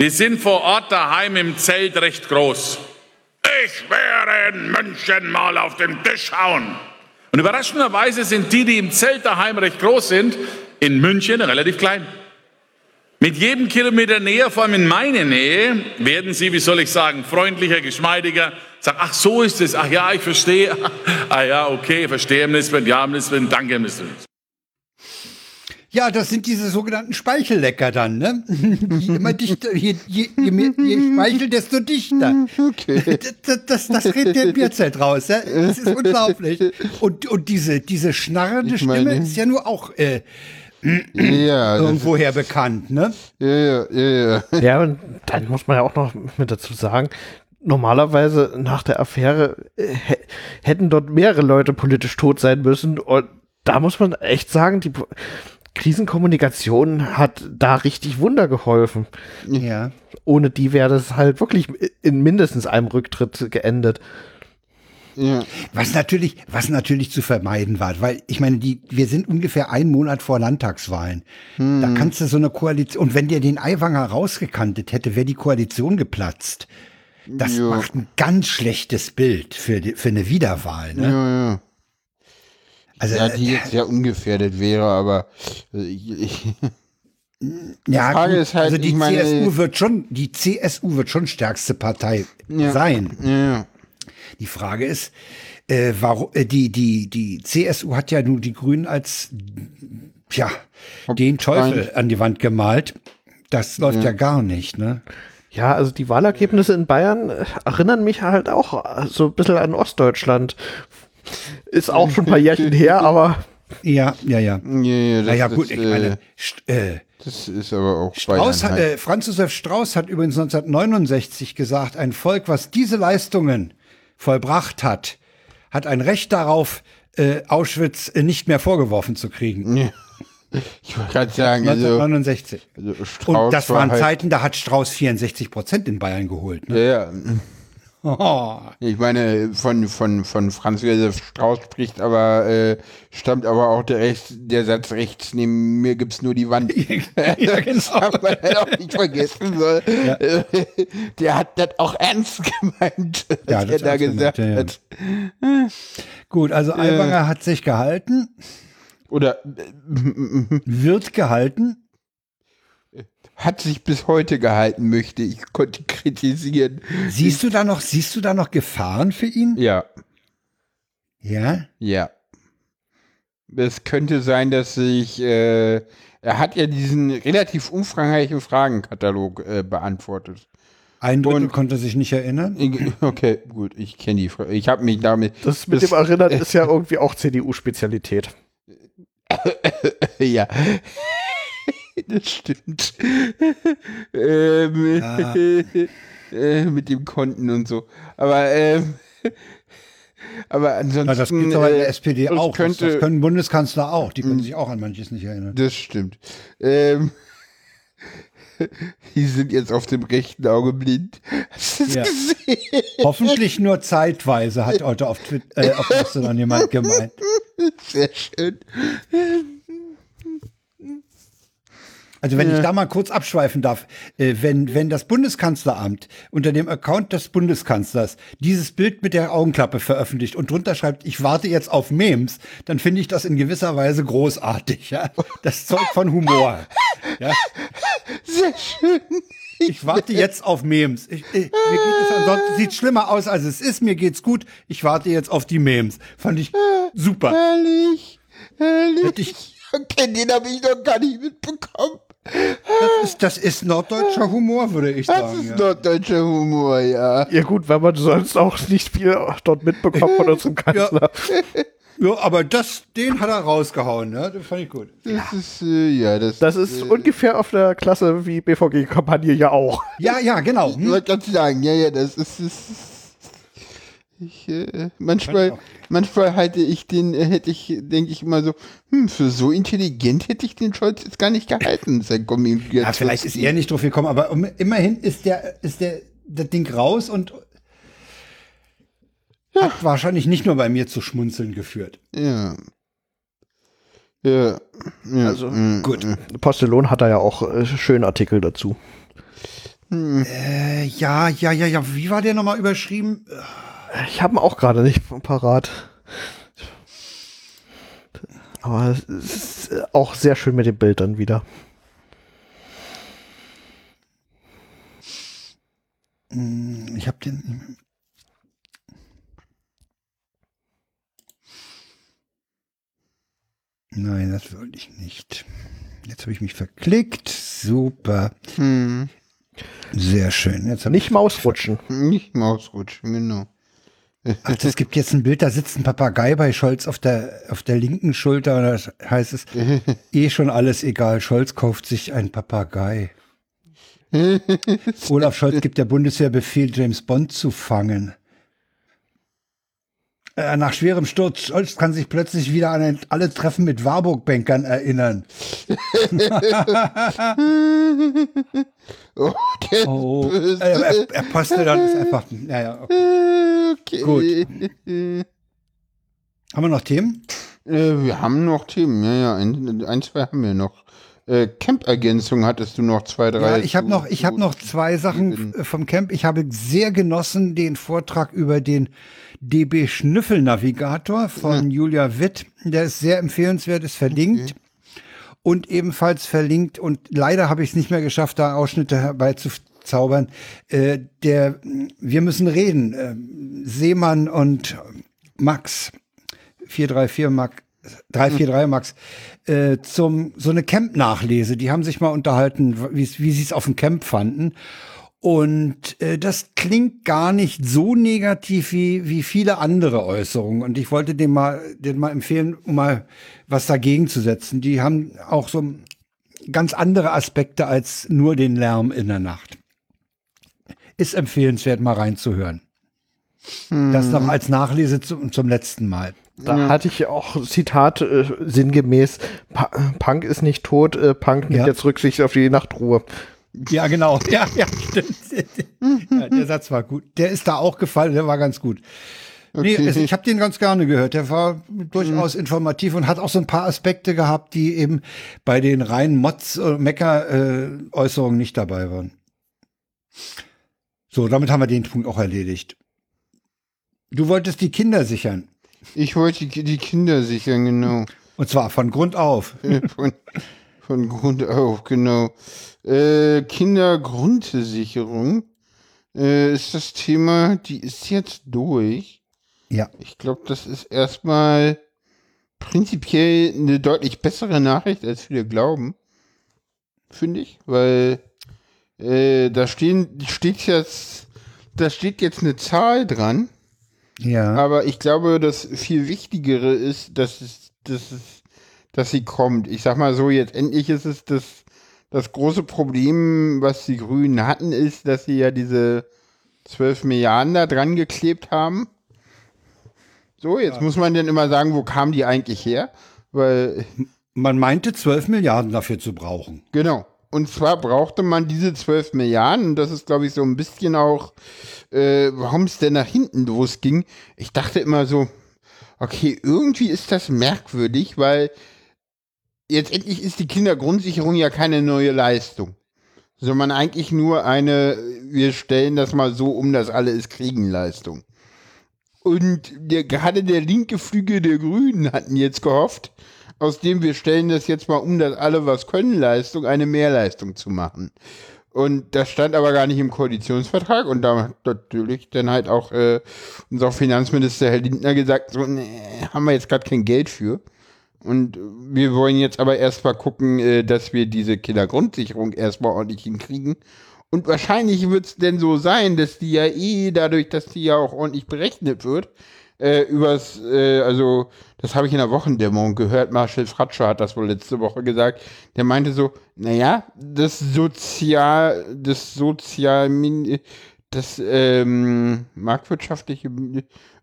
die sind vor Ort daheim im Zelt recht groß. Ich werde in München mal auf den Tisch hauen. Und überraschenderweise sind die, die im Zelt daheim recht groß sind, in München relativ klein. Mit jedem Kilometer näher, vor allem in meine Nähe, werden sie, wie soll ich sagen, freundlicher, geschmeidiger, sagen, ach so ist es, ach ja, ich verstehe, ah ja, okay, verstehe, Ministerin, ja, Ministerin, danke, Ministerin. Ja, das sind diese sogenannten Speichellecker dann, ne? Je immer dichter, je, je, je, mehr, je Speichel, desto dichter. Okay. Das, das, das redet der Bierzelt raus, ja? Das ist unglaublich. Und, und diese, diese schnarrende ich Stimme ist ja nur auch äh, ja, irgendwoher bekannt, ne? Ja, ja, ja, ja. Ja, und dann muss man ja auch noch mit dazu sagen, normalerweise nach der Affäre äh, hätten dort mehrere Leute politisch tot sein müssen und da muss man echt sagen, die Krisenkommunikation hat da richtig Wunder geholfen. Ja. Ohne die wäre das halt wirklich in mindestens einem Rücktritt geendet. Ja. Was natürlich, was natürlich zu vermeiden war, weil ich meine, die, wir sind ungefähr einen Monat vor Landtagswahlen. Hm. Da kannst du so eine Koalition, und wenn der den Aiwanger rausgekantet hätte, wäre die Koalition geplatzt. Das ja. macht ein ganz schlechtes Bild für, die, für eine Wiederwahl. Ne? Ja, ja. Also, ja, die jetzt ja ungefährdet wäre, aber ich, ich ja, Frage gut, ist halt, also die meine, CSU wird schon, die CSU wird schon stärkste Partei ja, sein. Ja. Die Frage ist, äh, warum äh, die die die CSU hat ja nun die Grünen als ja den Teufel an die Wand gemalt. Das läuft ja, ja gar nicht, ne? Ja, also die Wahlergebnisse in Bayern äh, erinnern mich halt auch so ein bisschen an Ostdeutschland. Ist auch schon ein paar Jährchen her, aber. Ja, ja, ja. Ja, ja, naja, gut, ich meine, äh, äh, das ist aber auch Strauß hat, äh, Franz Josef Strauß hat übrigens 1969 gesagt, ein Volk, was diese Leistungen vollbracht hat, hat ein Recht darauf, äh, Auschwitz äh, nicht mehr vorgeworfen zu kriegen. Ja. Ich wollte gerade sagen, 1969. Also, also Und das waren halt Zeiten, da hat Strauß 64 Prozent in Bayern geholt. Ne? Ja, ja. Ich meine, von, von, von Franz Josef Strauß spricht aber, äh, stammt aber auch der, Rechts, der Satz rechts, neben mir gibt's nur die Wand. ja, genau. das man halt auch nicht vergessen soll. Ja. Der hat das auch ernst gemeint, was ja, er da gesagt gemeint, ja, hat. Gut, also Aiwanger hat sich gehalten. Oder wird gehalten hat sich bis heute gehalten, möchte ich konnte kritisieren. Siehst du da noch, siehst du da noch Gefahren für ihn? Ja. Ja? Ja. Es könnte sein, dass sich, äh, er hat ja diesen relativ umfangreichen Fragenkatalog äh, beantwortet. Ein Drittel Und, konnte sich nicht erinnern. Okay, gut, ich kenne die Frage. Ich habe mich damit. Das mit das, dem Erinnern äh, ist ja irgendwie auch CDU-Spezialität. ja. das stimmt. ähm, ah. äh, mit dem Konten und so. Aber, ähm, aber ansonsten. Na, das gibt aber in der SPD äh, auch. Könnte, das, das, können Bundeskanzler auch. Die können sich auch an manches nicht erinnern. Das stimmt. Ähm, die sind jetzt auf dem rechten Auge blind. Hast du das ja. gesehen? Hoffentlich nur zeitweise, hat heute auf Twitter, äh, auf jemand gemeint. Sehr schön. Also wenn ja. ich da mal kurz abschweifen darf, äh, wenn, wenn das Bundeskanzleramt unter dem Account des Bundeskanzlers dieses Bild mit der Augenklappe veröffentlicht und drunter schreibt, ich warte jetzt auf Memes, dann finde ich das in gewisser Weise großartig. Ja? Das Zeug von Humor. Ja? Sehr schön. Ich warte jetzt auf Memes. Ich, ich, mir geht es ansonsten sieht schlimmer aus, als es ist. Mir geht's gut. Ich warte jetzt auf die Memes. Fand ich super. Herrlich. Herrlich. Hätte ich Okay, den habe ich noch gar nicht mitbekommen. Das ist, das ist norddeutscher Humor, würde ich sagen. Das ist ja. norddeutscher Humor, ja. Ja gut, wenn man sonst auch nicht viel dort mitbekommt von unserem Kanzler. Ja. ja, aber das, den hat er rausgehauen, ne? Das fand ich gut. Das ist, äh, ja, das, das ist äh, ungefähr auf der Klasse wie BVG-Kampagne ja auch. Ja, ja, genau. Hm? Ich wollte ganz sagen, ja, ja, das ist, das ist ich, äh, manchmal, manchmal halte ich den, äh, hätte ich, denke ich immer so, hm, für so intelligent hätte ich den Scholz jetzt gar nicht gehalten, sein Ja, vielleicht ist er nicht drauf gekommen, aber um, immerhin ist der, ist der, das Ding raus und ja. hat wahrscheinlich nicht nur bei mir zu schmunzeln geführt. Ja. Ja. ja. Also, mhm. gut. Postelon hat da ja auch äh, schönen Artikel dazu. Hm. Äh, ja, ja, ja, ja. Wie war der nochmal überschrieben? Ich habe ihn auch gerade nicht parat. Aber es ist auch sehr schön mit den Bildern wieder. Ich habe den. Nein, das wollte ich nicht. Jetzt habe ich mich verklickt. Super. Hm. Sehr schön. Jetzt nicht Mausrutschen. Nicht Mausrutschen, genau. Ach, es gibt jetzt ein Bild, da sitzt ein Papagei bei Scholz auf der, auf der linken Schulter und da heißt es, eh schon alles egal, Scholz kauft sich ein Papagei. Olaf Scholz gibt der Bundeswehr Befehl, James Bond zu fangen. Äh, nach schwerem Sturz, Scholz kann sich plötzlich wieder an alle Treffen mit Warburg-Bankern erinnern. oh, der oh, er, er, er postet dann ist einfach, naja, okay. Okay. Gut. haben wir noch Themen? Äh, wir haben noch Themen, ja, ja. Ein, ein zwei haben wir noch. Äh, Camp-Ergänzung hattest du noch zwei, drei. Ja, ich habe noch, ich habe noch zwei Sachen vom Camp. Ich habe sehr genossen den Vortrag über den DB Schnüffel-Navigator von ja. Julia Witt. Der ist sehr empfehlenswert, ist verlinkt. Okay. Und ebenfalls verlinkt, und leider habe ich es nicht mehr geschafft, da Ausschnitte herbeizuzaubern. Äh, der Wir müssen reden. Äh, Seemann und Max, 434 Max, 343 Max, äh, zum so eine Camp-Nachlese. Die haben sich mal unterhalten, wie, wie sie es auf dem Camp fanden. Und äh, das klingt gar nicht so negativ wie, wie viele andere Äußerungen. Und ich wollte dem mal, den mal empfehlen, um mal was dagegen zu setzen. Die haben auch so ganz andere Aspekte als nur den Lärm in der Nacht. Ist empfehlenswert, mal reinzuhören. Hm. Das noch als Nachlese zum, zum letzten Mal. Da ja. hatte ich auch Zitat äh, sinngemäß, Punk ist nicht tot, äh, Punk nimmt ja. jetzt Rücksicht auf die Nachtruhe. Ja, genau. Ja, ja, stimmt. ja, der Satz war gut. Der ist da auch gefallen, der war ganz gut. Okay. Nee, also ich habe den ganz gerne gehört. Der war durchaus mhm. informativ und hat auch so ein paar Aspekte gehabt, die eben bei den reinen Mods- und Mecker-Äußerungen nicht dabei waren. So, damit haben wir den Punkt auch erledigt. Du wolltest die Kinder sichern. Ich wollte die Kinder sichern, genau. Und zwar von Grund auf. von, Grund auf, genau. Äh, Kindergrundsicherung äh, ist das Thema, die ist jetzt durch. Ja. Ich glaube, das ist erstmal prinzipiell eine deutlich bessere Nachricht, als viele glauben. Finde ich, weil äh, da stehen, steht jetzt, da steht jetzt eine Zahl dran. Ja. Aber ich glaube, das viel Wichtigere ist, dass es, dass es, dass sie kommt. Ich sag mal so, jetzt endlich ist es das das große Problem, was die Grünen hatten, ist, dass sie ja diese 12 Milliarden da dran geklebt haben. So, jetzt ja. muss man dann immer sagen, wo kamen die eigentlich her? Weil. Man meinte 12 Milliarden dafür zu brauchen. Genau. Und zwar brauchte man diese 12 Milliarden, und das ist, glaube ich, so ein bisschen auch, äh, warum es denn nach hinten losging. Ich dachte immer so, okay, irgendwie ist das merkwürdig, weil jetzt endlich ist die Kindergrundsicherung ja keine neue Leistung, sondern eigentlich nur eine, wir stellen das mal so um, dass alle es kriegen Leistung. Und der, gerade der linke Flügel der Grünen hatten jetzt gehofft, aus dem wir stellen das jetzt mal um, dass alle was können Leistung, eine Mehrleistung zu machen. Und das stand aber gar nicht im Koalitionsvertrag und da hat natürlich dann halt auch äh, unser Finanzminister Herr Lindner gesagt, so, nee, haben wir jetzt gerade kein Geld für. Und wir wollen jetzt aber erstmal gucken, äh, dass wir diese Kindergrundsicherung erstmal ordentlich hinkriegen. Und wahrscheinlich wird es denn so sein, dass die ja eh, dadurch, dass die ja auch ordentlich berechnet wird, äh, übers, äh, also das habe ich in der Wochendämmerung gehört, Marshall Fratscher hat das wohl letzte Woche gesagt, der meinte so, naja, das Sozial, das Sozial, das ähm, marktwirtschaftliche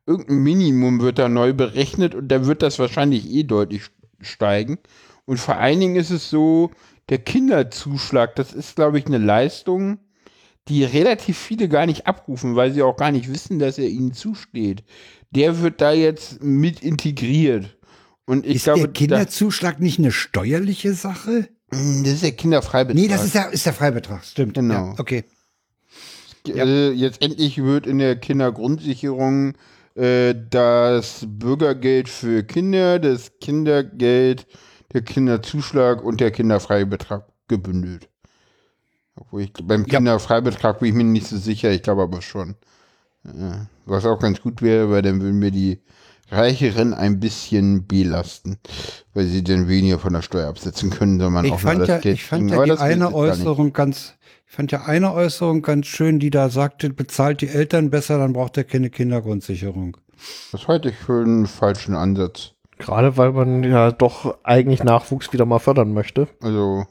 irgendein Minimum wird da neu berechnet und da wird das wahrscheinlich eh deutlich steigen. Und vor allen Dingen ist es so, der Kinderzuschlag, das ist, glaube ich, eine Leistung, die relativ viele gar nicht abrufen, weil sie auch gar nicht wissen, dass er ihnen zusteht. Der wird da jetzt mit integriert. Und ich ist glaube, der Kinderzuschlag nicht eine steuerliche Sache? Hm, das ist der Kinderfreibetrag. Nee, das ist der, ist der Freibetrag, stimmt. Genau. Ja, okay. Also jetzt endlich wird in der Kindergrundsicherung äh, das Bürgergeld für Kinder, das Kindergeld, der Kinderzuschlag und der Kinderfreibetrag gebündelt. Obwohl ich, beim Kinderfreibetrag bin ich mir nicht so sicher, ich glaube aber schon. Was auch ganz gut wäre, weil dann würden wir die Reicheren ein bisschen belasten, weil sie dann weniger von der Steuer absetzen können, sondern auch fand ja, Geld Ich fand ja die eine Äußerung ganz, fand ja eine Äußerung ganz schön, die da sagte, bezahlt die Eltern besser, dann braucht er keine Kindergrundsicherung. Das halte ich für einen falschen Ansatz. Gerade weil man ja doch eigentlich Nachwuchs wieder mal fördern möchte. Also,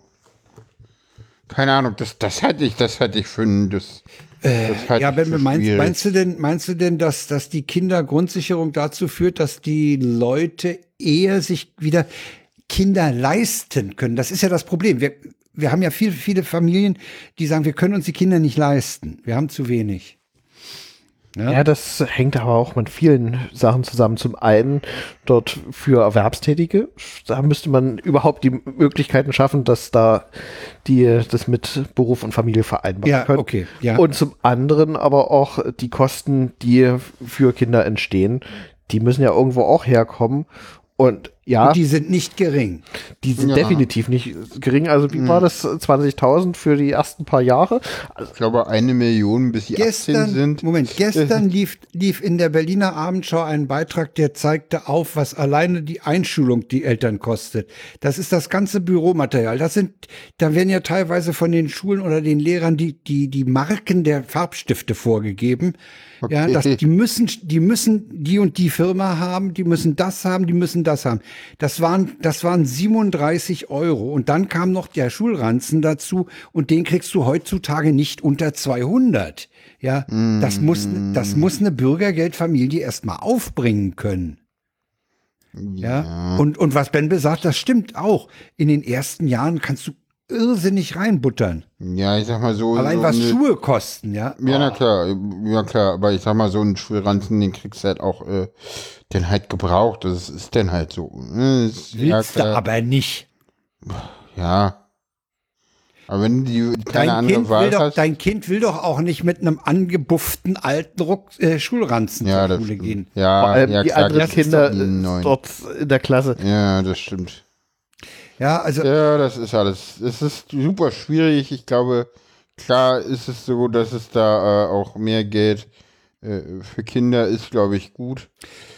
keine Ahnung, das, das halte ich, das halte ich für ein, das, äh, das ja, wenn meinst, meinst du denn, meinst du denn, dass, dass die Kindergrundsicherung dazu führt, dass die Leute eher sich wieder Kinder leisten können? Das ist ja das Problem. Wir, wir haben ja viele, viele Familien, die sagen, wir können uns die Kinder nicht leisten. Wir haben zu wenig. Ja? ja, das hängt aber auch mit vielen Sachen zusammen. Zum einen dort für Erwerbstätige, da müsste man überhaupt die Möglichkeiten schaffen, dass da die das mit Beruf und Familie vereinbaren ja, können. Okay, ja. Und zum anderen aber auch die Kosten, die für Kinder entstehen, die müssen ja irgendwo auch herkommen. Und ja. Und die sind nicht gering. Die sind ja. definitiv nicht gering. Also wie mhm. war das? 20.000 für die ersten paar Jahre? Also, ich glaube eine Million, bis sie gestern, 18 sind. Moment, gestern lief, lief in der Berliner Abendschau ein Beitrag, der zeigte auf, was alleine die Einschulung die Eltern kostet. Das ist das ganze Büromaterial. Das sind, da werden ja teilweise von den Schulen oder den Lehrern die, die, die Marken der Farbstifte vorgegeben. Okay. Ja, das, die müssen, die müssen die und die Firma haben, die müssen das haben, die müssen das haben. Das waren, das waren 37 Euro. Und dann kam noch der Schulranzen dazu und den kriegst du heutzutage nicht unter 200. Ja, mm. das muss, das muss eine Bürgergeldfamilie erstmal aufbringen können. Ja. ja. Und, und was Ben besagt, das stimmt auch. In den ersten Jahren kannst du irrsinnig reinbuttern. Ja, ich sag mal so. Allein so was eine, Schuhe kosten, ja. Ja, na klar, ja klar, aber ich sag mal, so einen Schulranzen, den kriegst du halt auch, äh, den halt gebraucht. Das ist denn halt so. Ne? Ist, Willst ja, du aber nicht. Ja. Aber wenn die keine dein andere kind Wahl doch, hast, Dein Kind will doch auch nicht mit einem angebufften alten Ruck, äh, Schulranzen ja, zur Schule gehen. Ja, Vor allem ja, die klar, anderen Kinder dort in der Klasse. Ja, das stimmt. Ja, also. Ja, das ist alles. Es ist super schwierig. Ich glaube, klar ist es so, dass es da äh, auch mehr Geld äh, für Kinder ist, glaube ich, gut.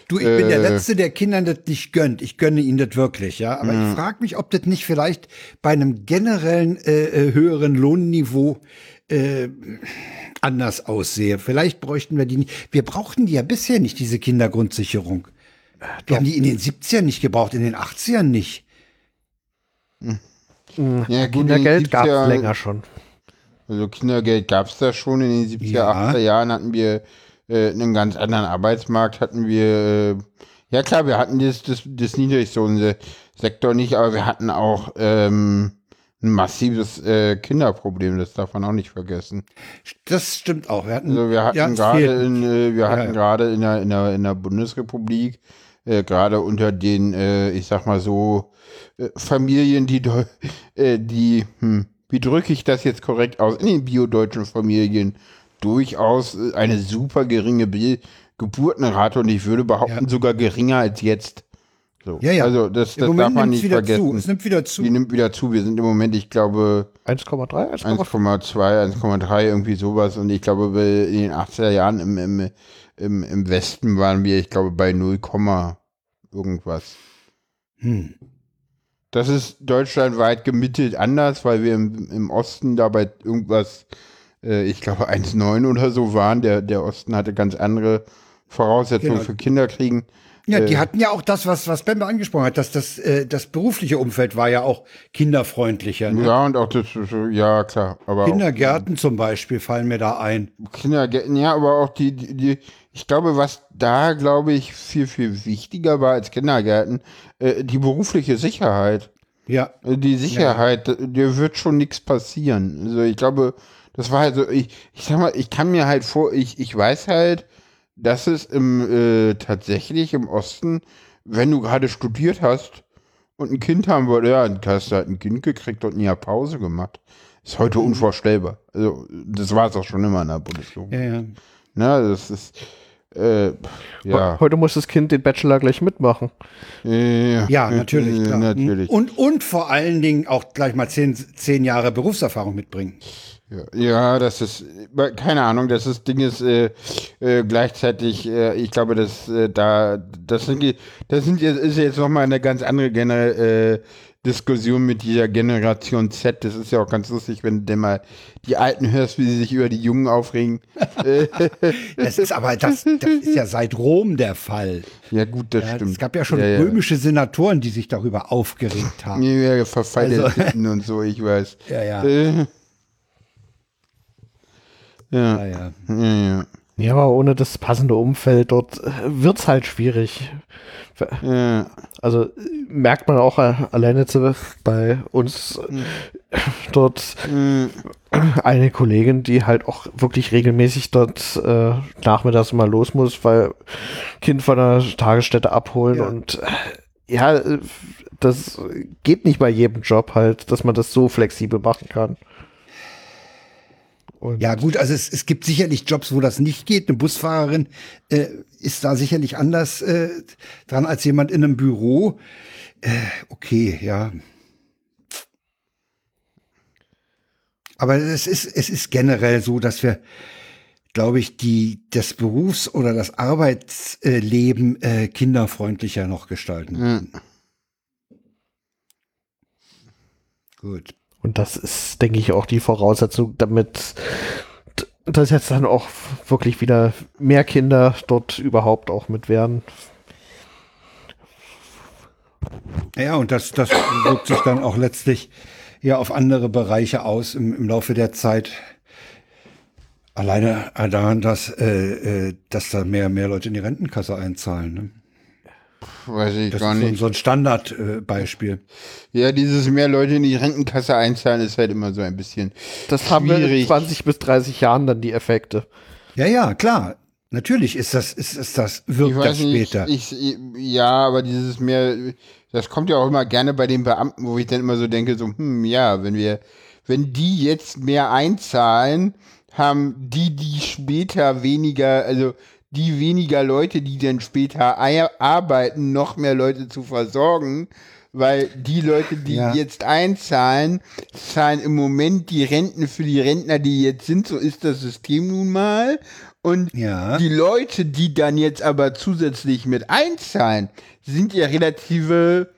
Du, ich äh, bin der äh, Letzte, der Kindern das nicht gönnt. Ich gönne ihnen das wirklich, ja. Aber ja. ich frage mich, ob das nicht vielleicht bei einem generellen äh, äh höheren Lohnniveau anders aussehe. Vielleicht bräuchten wir die nicht. Wir brauchten die ja bisher nicht, diese Kindergrundsicherung. Wir haben die in den 70ern nicht gebraucht, in den 80ern nicht. Hm. Ja, Kindergeld gab es länger schon. Also Kindergeld gab es da schon. In den 70er, ja. 80er Jahren hatten wir äh, einen ganz anderen Arbeitsmarkt, hatten wir, äh, ja klar, wir hatten das, das, das Niedriglohnsektor nicht, aber wir hatten auch ähm, ein massives äh, Kinderproblem, das darf man auch nicht vergessen. Das stimmt auch. Wir hatten, also wir hatten ja, gerade in, äh, wir hatten ja, gerade in der, in der, in der Bundesrepublik, äh, gerade unter den, äh, ich sag mal so, äh, Familien, die, äh, die, hm, wie drücke ich das jetzt korrekt aus, in den biodeutschen Familien durchaus äh, eine super geringe Be Geburtenrate und ich würde behaupten, ja. sogar geringer als jetzt. So. Ja, ja. Also das, das darf man nicht vergessen. Zu. Es nimmt wieder zu. Die nimmt wieder zu. Wir sind im Moment, ich glaube 1,3, 1,2, 1,3, irgendwie sowas. Und ich glaube, in den 80er Jahren im, im, im, im Westen waren wir, ich glaube, bei 0, irgendwas. Hm. Das ist deutschlandweit gemittelt anders, weil wir im, im Osten dabei irgendwas, äh, ich glaube 1,9 oder so waren. Der, der Osten hatte ganz andere Voraussetzungen genau. für Kinderkriegen. Ja, die äh, hatten ja auch das, was, was Bembe angesprochen hat, dass das, äh, das berufliche Umfeld war ja auch kinderfreundlicher. Ne? Ja, und auch das, ja, klar. Aber Kindergärten auch, zum Beispiel fallen mir da ein. Kindergärten, ja, aber auch die, die, die ich glaube, was da, glaube ich, viel, viel wichtiger war als Kindergärten, äh, die berufliche Sicherheit. Ja. Äh, die Sicherheit, ja. dir wird schon nichts passieren. Also ich glaube, das war halt so, ich, ich sag mal, ich kann mir halt vor, ich, ich weiß halt, dass es im äh, tatsächlich im Osten, wenn du gerade studiert hast und ein Kind haben wolltest, ja, hast du halt ein Kind gekriegt und nie Pause gemacht. Ist heute mhm. unvorstellbar. Also, das war es auch schon immer in der Bundeswehr. Ja, ja. Na, das ist, äh, ja. Heute muss das Kind den Bachelor gleich mitmachen. Ja, ja natürlich, klar. natürlich. Und, und vor allen Dingen auch gleich mal zehn, zehn Jahre Berufserfahrung mitbringen. Ja, ja, das ist, keine Ahnung, das ist Ding ist äh, äh, gleichzeitig, äh, ich glaube, dass äh, da, das sind, das sind jetzt, ist jetzt nochmal eine ganz andere Gener Diskussion mit dieser Generation Z. Das ist ja auch ganz lustig, wenn du mal die Alten hörst, wie sie sich über die Jungen aufregen. das ist aber, das, das ist ja seit Rom der Fall. Ja, gut, das ja, stimmt. Es gab ja schon ja, römische Senatoren, die sich darüber aufgeregt haben. Ja, ja Verfall also, und so, ich weiß. Ja, ja. Ja. ja. ja. ja. Ja, aber ohne das passende Umfeld dort äh, wird es halt schwierig Ja. Also merkt man auch äh, alleine zu, bei uns mhm. dort mhm. eine Kollegin, die halt auch wirklich regelmäßig dort äh, nachmittags mal los muss, weil Kind von der Tagesstätte abholen ja. und ja, das geht nicht bei jedem Job halt, dass man das so flexibel machen kann. Und ja, gut, also es, es gibt sicherlich Jobs, wo das nicht geht. Eine Busfahrerin äh, ist da sicherlich anders äh, dran als jemand in einem Büro. Äh, okay, ja. Aber es ist, es ist generell so, dass wir, glaube ich, die, das Berufs- oder das Arbeitsleben äh, kinderfreundlicher noch gestalten. Mhm. Gut. Und das ist, denke ich, auch die Voraussetzung, damit dass jetzt dann auch wirklich wieder mehr Kinder dort überhaupt auch mit werden. Ja, und das, das wirkt sich dann auch letztlich ja auf andere Bereiche aus im, im Laufe der Zeit. Alleine daran, dass, äh, äh dass da mehr, mehr Leute in die Rentenkasse einzahlen. Ne? Weiß ich das gar ist nicht. So, ein Standardbeispiel. Äh, ja, dieses mehr Leute in die Rentenkasse einzahlen ist halt immer so ein bisschen. Das schwierig. haben wir in 20 bis 30 Jahren dann die Effekte. Ja, ja, klar. Natürlich ist das, ist, ist das, wirkt das später. Nicht, ich, ja, aber dieses mehr, das kommt ja auch immer gerne bei den Beamten, wo ich dann immer so denke, so, hm, ja, wenn wir, wenn die jetzt mehr einzahlen, haben die, die später weniger, also die weniger Leute, die dann später arbeiten, noch mehr Leute zu versorgen, weil die Leute, die ja. jetzt einzahlen, zahlen im Moment die Renten für die Rentner, die jetzt sind, so ist das System nun mal. Und ja. die Leute, die dann jetzt aber zusätzlich mit einzahlen, sind ja relative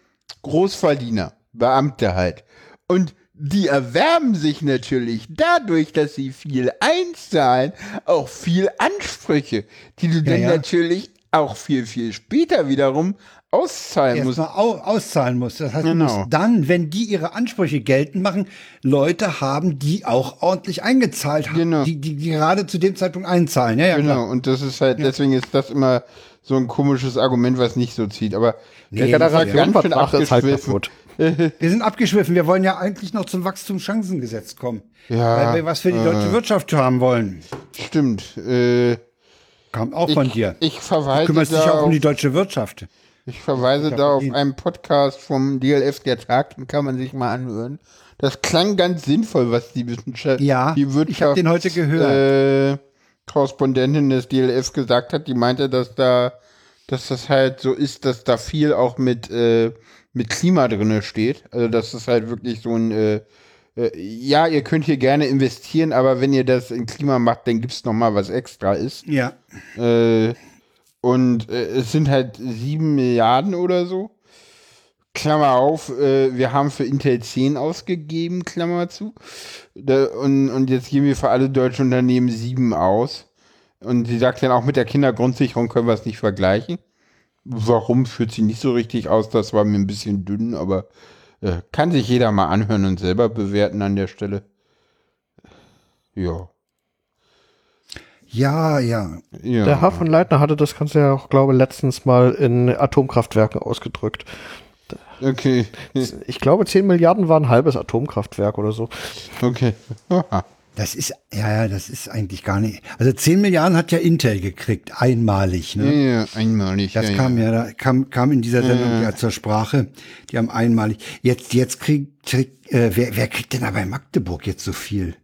Großverdiener, Beamte halt. Und die erwerben sich natürlich dadurch, dass sie viel einzahlen, auch viel Ansprüche, die du ja, dann ja. natürlich auch viel, viel später wiederum auszahlen musst. Au auszahlen musst. Das heißt, genau. du musst dann, wenn die ihre Ansprüche geltend machen, Leute haben, die auch ordentlich eingezahlt haben, genau. die, die, die gerade zu dem Zeitpunkt einzahlen. Ja, ja, genau, klar. und das ist halt, deswegen ist das immer so ein komisches Argument, was nicht so zieht. Aber nee, der Generationsvertrag ist halt kaputt. wir sind abgeschwiffen. Wir wollen ja eigentlich noch zum Wachstumschancengesetz kommen. Ja. Weil wir was für die deutsche äh, Wirtschaft haben wollen. Stimmt. Äh, Kam auch ich, von dir. Ich verweise. Du kümmerst dich auch um die deutsche Wirtschaft. Ich verweise da auf einen Podcast vom DLF der Tag, den kann man sich mal anhören. Das klang ganz sinnvoll, was die Wissenschaft, ja, die Wirtschaft, ich habe den heute gehört. Äh, Korrespondentin des DLF gesagt hat, die meinte, dass da, dass das halt so ist, dass da viel auch mit äh, mit Klima drinne steht. Also das ist halt wirklich so ein äh, äh, ja, ihr könnt hier gerne investieren, aber wenn ihr das in Klima macht, dann gibt es nochmal was extra ist. Ja. Äh, und äh, es sind halt sieben Milliarden oder so. Klammer auf, äh, wir haben für Intel 10 ausgegeben, Klammer zu. Da, und, und jetzt geben wir für alle deutschen Unternehmen sieben aus. Und sie sagt dann auch mit der Kindergrundsicherung können wir es nicht vergleichen. Warum führt sie nicht so richtig aus? Das war mir ein bisschen dünn, aber äh, kann sich jeder mal anhören und selber bewerten an der Stelle. Ja. Ja, ja. ja. Der Herr von Leitner hatte das Ganze ja auch, glaube ich, letztens mal in Atomkraftwerken ausgedrückt. Okay. Ich glaube, 10 Milliarden war ein halbes Atomkraftwerk oder so. Okay. Das ist, ja, ja, das ist eigentlich gar nicht. Also 10 Milliarden hat ja Intel gekriegt, einmalig, ne? Ja, ja einmalig. Das ja, kam ja, ja kam, kam in dieser Sendung ja. zur Sprache. Die haben einmalig. Jetzt, jetzt kriegt, kriegt äh, wer, wer kriegt denn da bei Magdeburg jetzt so viel?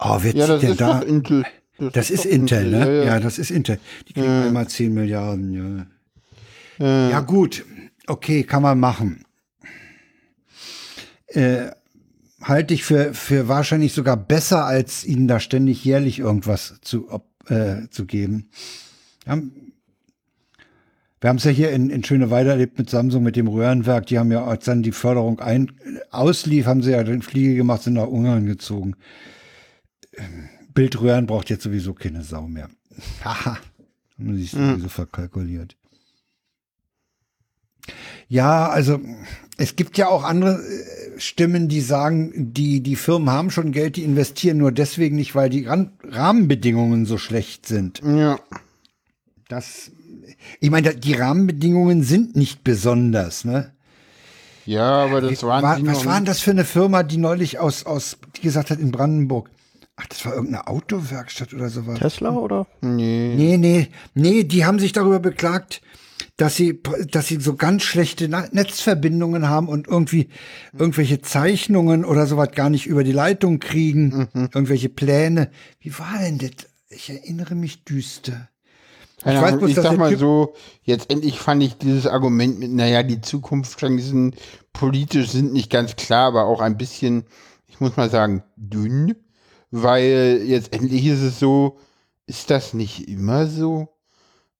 Oh, wer ja, zieht denn da? Intel. Das, das ist, ist Intel, Intel, ne? Ja, ja. das ist Intel. Die kriegen einmal 10 Milliarden, ja. Ja, gut. Okay, kann man machen. Äh, halte ich für, für wahrscheinlich sogar besser, als ihnen da ständig jährlich irgendwas zu, äh, zu geben. Ja, wir haben es ja hier in, in Schöneweide erlebt mit Samsung, mit dem Röhrenwerk. Die haben ja, als dann die Förderung ein, auslief, haben sie ja den Fliege gemacht, sind nach Ungarn gezogen. Bildröhren braucht jetzt sowieso keine Sau mehr. Haha. haben sie sich sowieso verkalkuliert. Ja, also es gibt ja auch andere äh, Stimmen, die sagen, die, die Firmen haben schon Geld, die investieren nur deswegen nicht, weil die Rahmenbedingungen so schlecht sind. Ja. Das ich meine, die Rahmenbedingungen sind nicht besonders, ne? Ja, aber das waren War, die was war denn das für eine Firma, die neulich aus, aus, die gesagt hat, in Brandenburg? Ach, das war irgendeine Autowerkstatt oder sowas. Tesla oder? Nee. Nee, nee, nee, die haben sich darüber beklagt, dass sie, dass sie so ganz schlechte Netzverbindungen haben und irgendwie irgendwelche Zeichnungen oder sowas gar nicht über die Leitung kriegen, irgendwelche Pläne. Wie war denn das? Ich erinnere mich düster. Keine Ich weiß bloß, ich sag mal Typ- so, jetzt endlich fand ich dieses Argument mit, naja, die Zukunftschancen politisch sind nicht ganz klar, aber auch ein bisschen, ich muss mal sagen, dünn, weil jetzt endlich ist es so, ist das nicht immer so?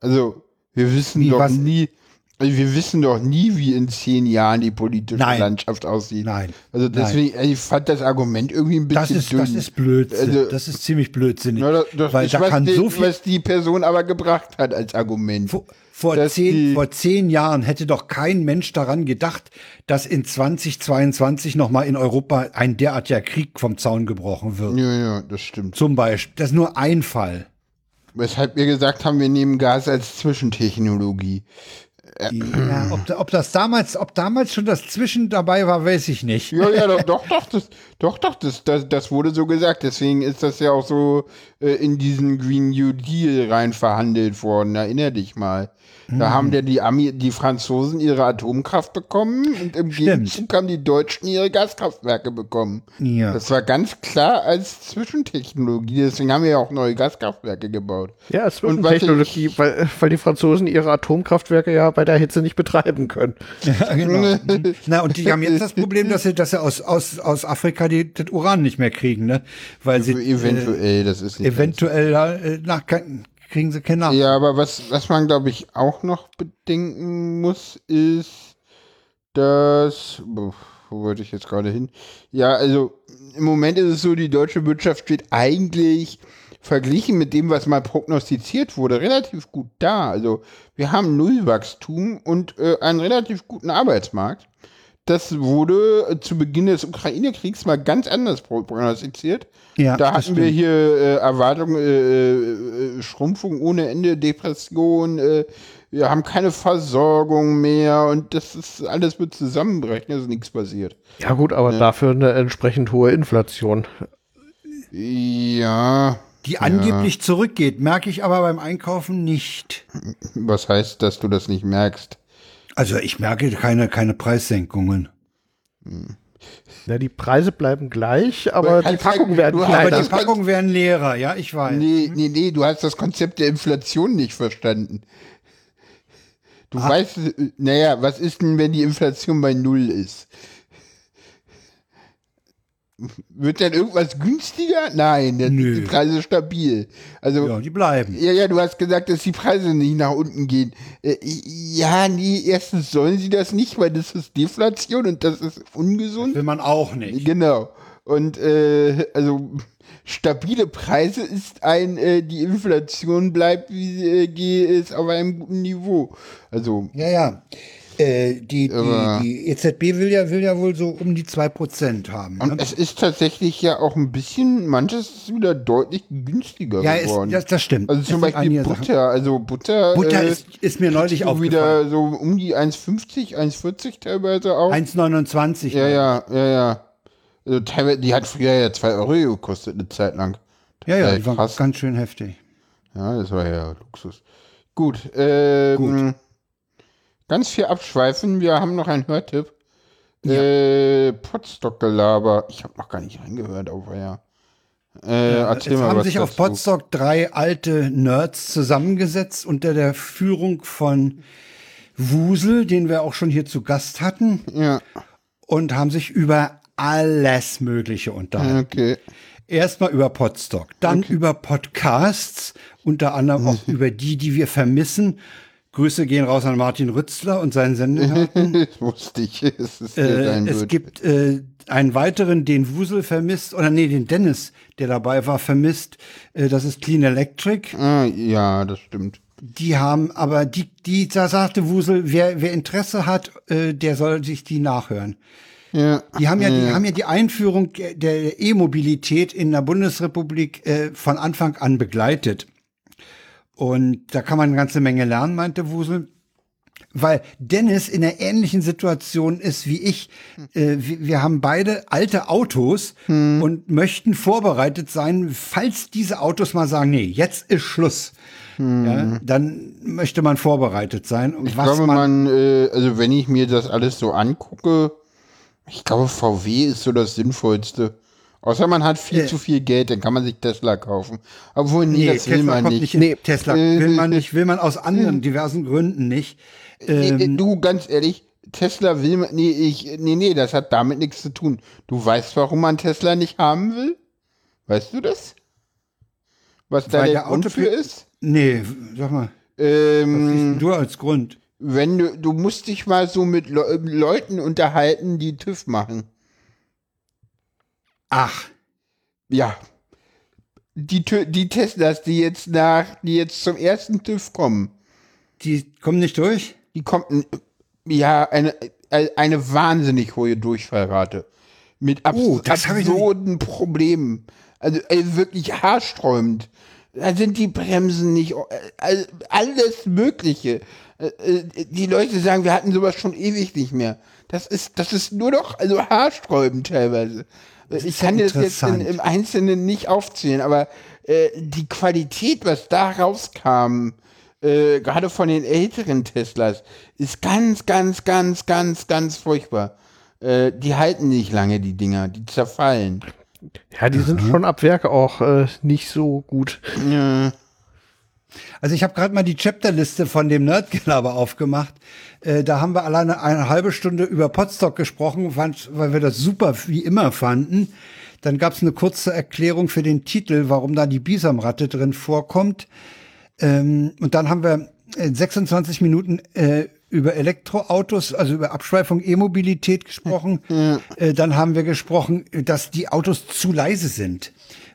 Also, wir wissen Wie, doch was? nie, also wir wissen doch nie, wie in zehn Jahren die politische Nein. Landschaft aussieht. Nein. Also deswegen, ich fand das Argument irgendwie ein bisschen Das ist, dünn. das ist Blödsinn. Also- das ist ziemlich blödsinnig. Na, das, das weil ist, da was, kann die, so viel. was die Person aber gebracht hat als Argument. Vor, vor, zehn, vor zehn Jahren hätte doch kein Mensch daran gedacht, dass in 2022 nochmal in Europa ein derartiger Krieg vom Zaun gebrochen wird. Ja, ja, das stimmt. Zum Beispiel. Das ist nur ein Fall. Weshalb wir gesagt haben, wir nehmen Gas als Zwischentechnologie. Ja, ob, ob das damals, ob damals schon das Zwischen dabei war, weiß ich nicht. Ja, ja, doch, doch, doch, das, doch, doch, das, das, das wurde so gesagt. Deswegen ist das ja auch so äh, in diesen Green New Deal rein verhandelt worden. Erinner dich mal. Da Hm. haben ja die, Ami, die Franzosen ihre Atomkraft bekommen und im. Gegenzug haben die Deutschen ihre Gaskraftwerke bekommen. Ja. Das war ganz klar als Zwischentechnologie. Deswegen haben wir ja auch neue Gaskraftwerke gebaut. Ja, es wird Und Technologie, weil, weil die Franzosen ihre Atomkraftwerke ja bei der Hitze nicht betreiben können. Ja, genau. Na, und die haben jetzt das Problem, dass sie, dass sie aus, aus, aus Afrika die, das Uran nicht mehr kriegen, ne? Weil sie äh, Eventuell, das ist nicht eventuell äh, nach, kriegen sie keine Nach Ja, aber was, was man, glaube ich, auch noch bedenken muss, ist, dass. Wo wo wollte ich jetzt gerade hin? Ja, also im Moment ist es so, die deutsche Wirtschaft steht eigentlich verglichen mit dem, was mal prognostiziert wurde, relativ gut da. Also wir haben Nullwachstum und äh, einen relativ guten Arbeitsmarkt. Das wurde äh, zu Beginn des Ukraine-Kriegs mal ganz anders pro- prognostiziert. Ja, da hatten wir hier äh, Erwartungen, äh, äh, Schrumpfung ohne Ende, Depression, äh, wir haben keine Versorgung mehr und das ist alles wird zusammenbrechen, ist nichts passiert. Ja gut, aber dafür eine entsprechend hohe Inflation. Ja, die angeblich zurückgeht, merke ich aber beim Einkaufen nicht. was heißt, dass du das nicht merkst? Also ich merke keine, keine Preissenkungen. Ja, die Preise bleiben gleich, aber Du die Packungen ja- werden du- Aber die kleiner. Packungen werden leerer, ja, ich weiß. Nee, nee, nee, du hast das Konzept der Inflation nicht verstanden. Du weißt, äh, naja, was ist denn, wenn die Inflation bei Null ist? Wird dann irgendwas günstiger? Nein, dann Nö. sind die Preise stabil. Also, Ja, die bleiben. ja, ja, du hast gesagt, dass die Preise nicht nach unten gehen. Äh, ja, nee, erstens sollen sie das nicht, weil das ist Deflation und das ist ungesund. Will man auch nicht. Genau. Und äh, also stabile Preise ist ein, äh, die Inflation bleibt, wie sie äh, geht, ist auf einem guten Niveau. Also, Ja, ja. Äh, die, die, die EZB will ja, will ja wohl so um die 2% haben. und Ne? es ist tatsächlich ja auch ein bisschen, manches ist wieder deutlich günstiger Ja, geworden. das, das stimmt. also zum Beispiel einige Sachen. Butter, also Butter, Butter äh, ist, ist mir neulich aufgefallen. wieder so um die 1,50, 1,40 teilweise auch. 1,29. ja, ja, ja, ja. Also teilweise, die hat früher ja 2 Euro gekostet, eine Zeit lang. Ja, ja, Äh, die krass. ganz schön heftig. Ja, das war ja Luxus. Gut, ähm, ganz viel abschweifen. Wir haben noch einen Hörtipp. Äh, Potstock-Gelaber. Ich habe noch gar nicht reingehört, aber ja. Äh, erzähl Es haben sich auf. Podstock drei alte Nerds zusammengesetzt unter der Führung von Wusel, den wir auch schon hier zu Gast hatten, Ja, und haben sich über alles Mögliche unterhalten. okay. Erstmal über Podstock, dann über Podcasts, unter anderem auch über die, die wir vermissen. Grüße gehen raus an Martin Rützler und seinen Sendegarten. wusste ich. Es, ist äh, sein es wird. gibt äh, einen weiteren, den Wusel vermisst, oder nee, den Dennis, der dabei war, vermisst. Äh, das ist Clean Electric. Ah, ja, das stimmt. Die haben, aber die, die, da sagte Wusel, wer, wer Interesse hat, äh, der soll sich die nachhören. Ja. Die haben ja, die haben ja die Einführung der E-Mobilität in der Bundesrepublik äh, von Anfang an begleitet. Und da kann man eine ganze Menge lernen, meinte Wusel. Weil Dennis in einer ähnlichen Situation ist wie ich. Äh, wir, haben beide alte Autos hm. und möchten vorbereitet sein, falls diese Autos mal sagen, nee, jetzt ist Schluss. Hm. Ja, dann möchte man vorbereitet sein. Und ich glaube, man, man äh, also wenn ich mir das alles so angucke, ich glaube, VW ist so das Sinnvollste. Außer man hat viel äh. zu viel Geld, dann kann man sich Tesla kaufen. Obwohl, nee, nee das Tesla will man nicht. nicht nee, Tesla äh, will man nicht, will man aus anderen diversen Gründen nicht. Ähm, nee, du, ganz ehrlich, Tesla will man, nee, ich, nee, nee, das hat damit nichts zu tun. Du weißt, warum man Tesla nicht haben will? Weißt du das? Was da der, der Grund für ist? Nee, sag mal. Ähm, du als Grund? Wenn du, du musst dich mal so mit Le Leuten unterhalten, die TÜV machen. Ach. Ja. Die, die Teslas, die jetzt nach, die jetzt zum ersten TÜV kommen. Die kommen nicht durch? Die kommen, ja, eine, eine wahnsinnig hohe Durchfallrate. Mit abs oh, absurden Problemen. Also, also wirklich haarsträubend. Da sind die Bremsen nicht, äh, alles Mögliche. Äh, äh, die Leute sagen, wir hatten sowas schon ewig nicht mehr. Das ist, das ist nur noch, also haarsträubend teilweise ich kann das jetzt in, im Einzelnen nicht aufzählen, aber äh, die Qualität, was da rauskam, äh, gerade von den älteren Teslas, ist ganz, ganz, ganz, ganz, ganz furchtbar. Äh, die halten nicht lange, die Dinger, die zerfallen. Ja, die sind mhm. schon ab Werk auch äh, nicht so gut. Ja. Also ich habe gerade mal die Chapterliste von dem Nerdgelaber aufgemacht. Äh, da haben wir alleine eine halbe Stunde über Podstock gesprochen, fand, weil wir das super wie immer fanden. Dann gab es eine kurze Erklärung für den Titel, warum da die Bisamratte drin vorkommt. Ähm, und dann haben wir 26 äh, Minuten äh, über Elektroautos, also über Abschweifung E-Mobilität gesprochen. Ja. Äh, dann haben wir gesprochen, dass die Autos zu leise sind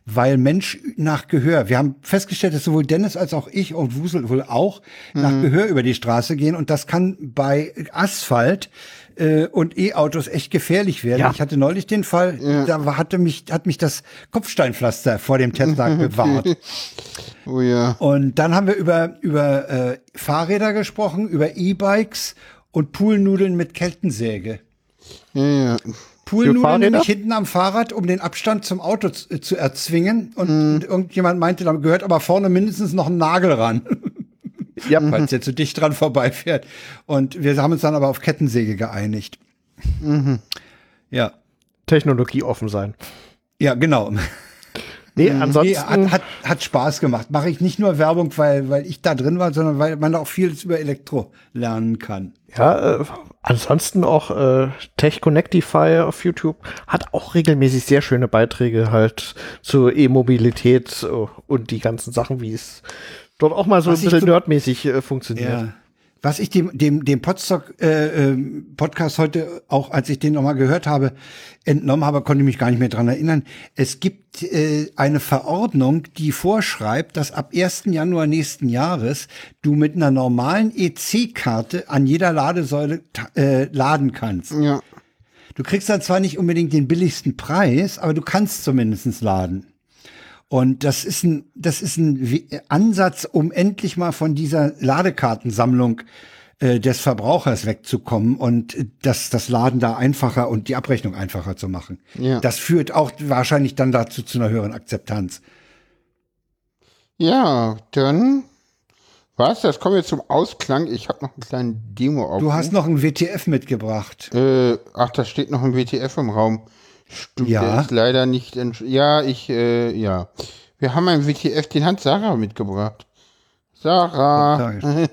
weil Mensch nach Gehör, wir haben festgestellt, dass sowohl Dennis als auch ich und Wusel wohl auch mhm. nach Gehör über die Straße gehen und das kann bei Asphalt äh, und E-Autos echt gefährlich werden. Ja. Ich hatte neulich den Fall, ja. da hatte mich, hat mich das Kopfsteinpflaster vor dem Tesla bewahrt. oh ja. Und dann haben wir über, über äh, Fahrräder gesprochen, über E-Bikes und Poolnudeln mit Kettensäge. Ja, ja. Poolnudeln nämlich hinten am Fahrrad, um den Abstand zum Auto zu, äh, zu erzwingen. Und mhm. irgendjemand meinte, da gehört aber vorne mindestens noch ein Nagel ran. ja. Falls der zu dicht dran vorbeifährt. Und wir haben uns dann aber auf Kettensäge geeinigt. Mhm. Ja. Technologie offen sein. Ja, genau. Nee, ansonsten. Nee, hat, hat, hat Spaß gemacht. Mache ich nicht nur Werbung, weil, weil ich da drin war, sondern weil man auch vieles über Elektro lernen kann. Ja, äh, ansonsten auch äh, Tech Connectify auf YouTube hat auch regelmäßig sehr schöne Beiträge halt zur E-Mobilität äh, und die ganzen Sachen, wie es dort auch mal so Was ein bisschen nerdmäßig äh, funktioniert. Ja. Was ich dem, dem, dem Podstock äh, äh, Podcast heute, auch als ich den nochmal gehört habe, entnommen habe, konnte ich mich gar nicht mehr dran erinnern. Es gibt äh, eine Verordnung, die vorschreibt, dass ab 1. Januar nächsten Jahres du mit einer normalen EC-Karte an jeder Ladesäule äh, laden kannst. Ja. Du kriegst dann zwar nicht unbedingt den billigsten Preis, aber du kannst zumindest laden. Und das ist ein, das ist ein Ansatz, um endlich mal von dieser Ladekartensammlung äh, des Verbrauchers wegzukommen und das, das Laden da einfacher und die Abrechnung einfacher zu machen. Ja. Das führt auch wahrscheinlich dann dazu zu einer höheren Akzeptanz. Ja, dann was? Das kommen wir zum Ausklang. Ich habe noch einen kleinen Demo auf. Du hast noch ein WTF mitgebracht. Äh, ach, da steht noch ein WTF im Raum. Stimmt, ja. der ist leider nicht. Ja, ich, äh, ja. Wir haben einen WTF, den hat Sarah mitgebracht. Sarah,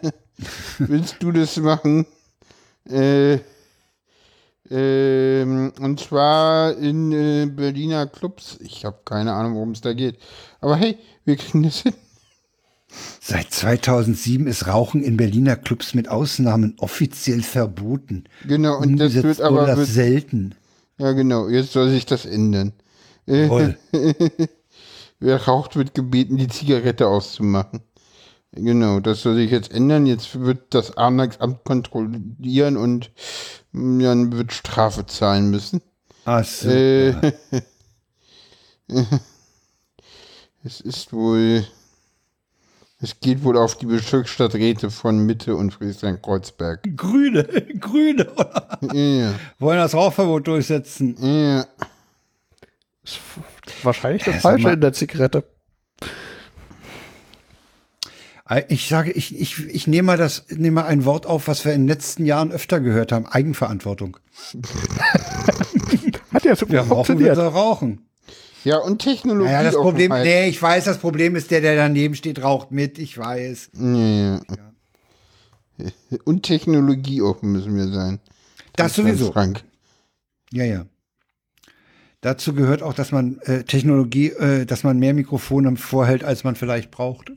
willst du das machen? Äh, ähm, und zwar in äh, Berliner Clubs. Ich habe keine Ahnung, worum es da geht. Aber hey, wir kriegen das hin. Seit 2007 ist Rauchen in Berliner Clubs mit Ausnahmen offiziell verboten. Genau, und das wird aber das selten. Ja, genau. Jetzt soll sich das ändern. Wer raucht, wird gebeten, die Zigarette auszumachen. Genau, das soll sich jetzt ändern. Jetzt wird das Amt kontrollieren und man wird Strafe zahlen müssen. Ach so. Äh, es ist wohl. Es geht wohl auf die Bezirksstadträte von Mitte und Friedrichshain-Kreuzberg. Grüne, Grüne, oder? Ja, Wollen das Rauchverbot durchsetzen. ja. Wahrscheinlich das sag Falsche in der Zigarette. Ich sage, ich, ich, ich nehme mal das, nehme mal ein Wort auf, was wir in den letzten Jahren öfter gehört haben. Eigenverantwortung. Hat ja super Wir rauchen, wir funktioniert. soll rauchen. Ja, und Technologie. Naja, das Problem, nee, ich weiß, das Problem ist der, der daneben steht, raucht mit, ich weiß. Ja, ja. Und Technologie offen müssen wir sein. Das sowieso. Frank. Ja, ja. Dazu gehört auch, dass man äh, Technologie, äh, dass man mehr Mikrofone vorhält, als man vielleicht braucht.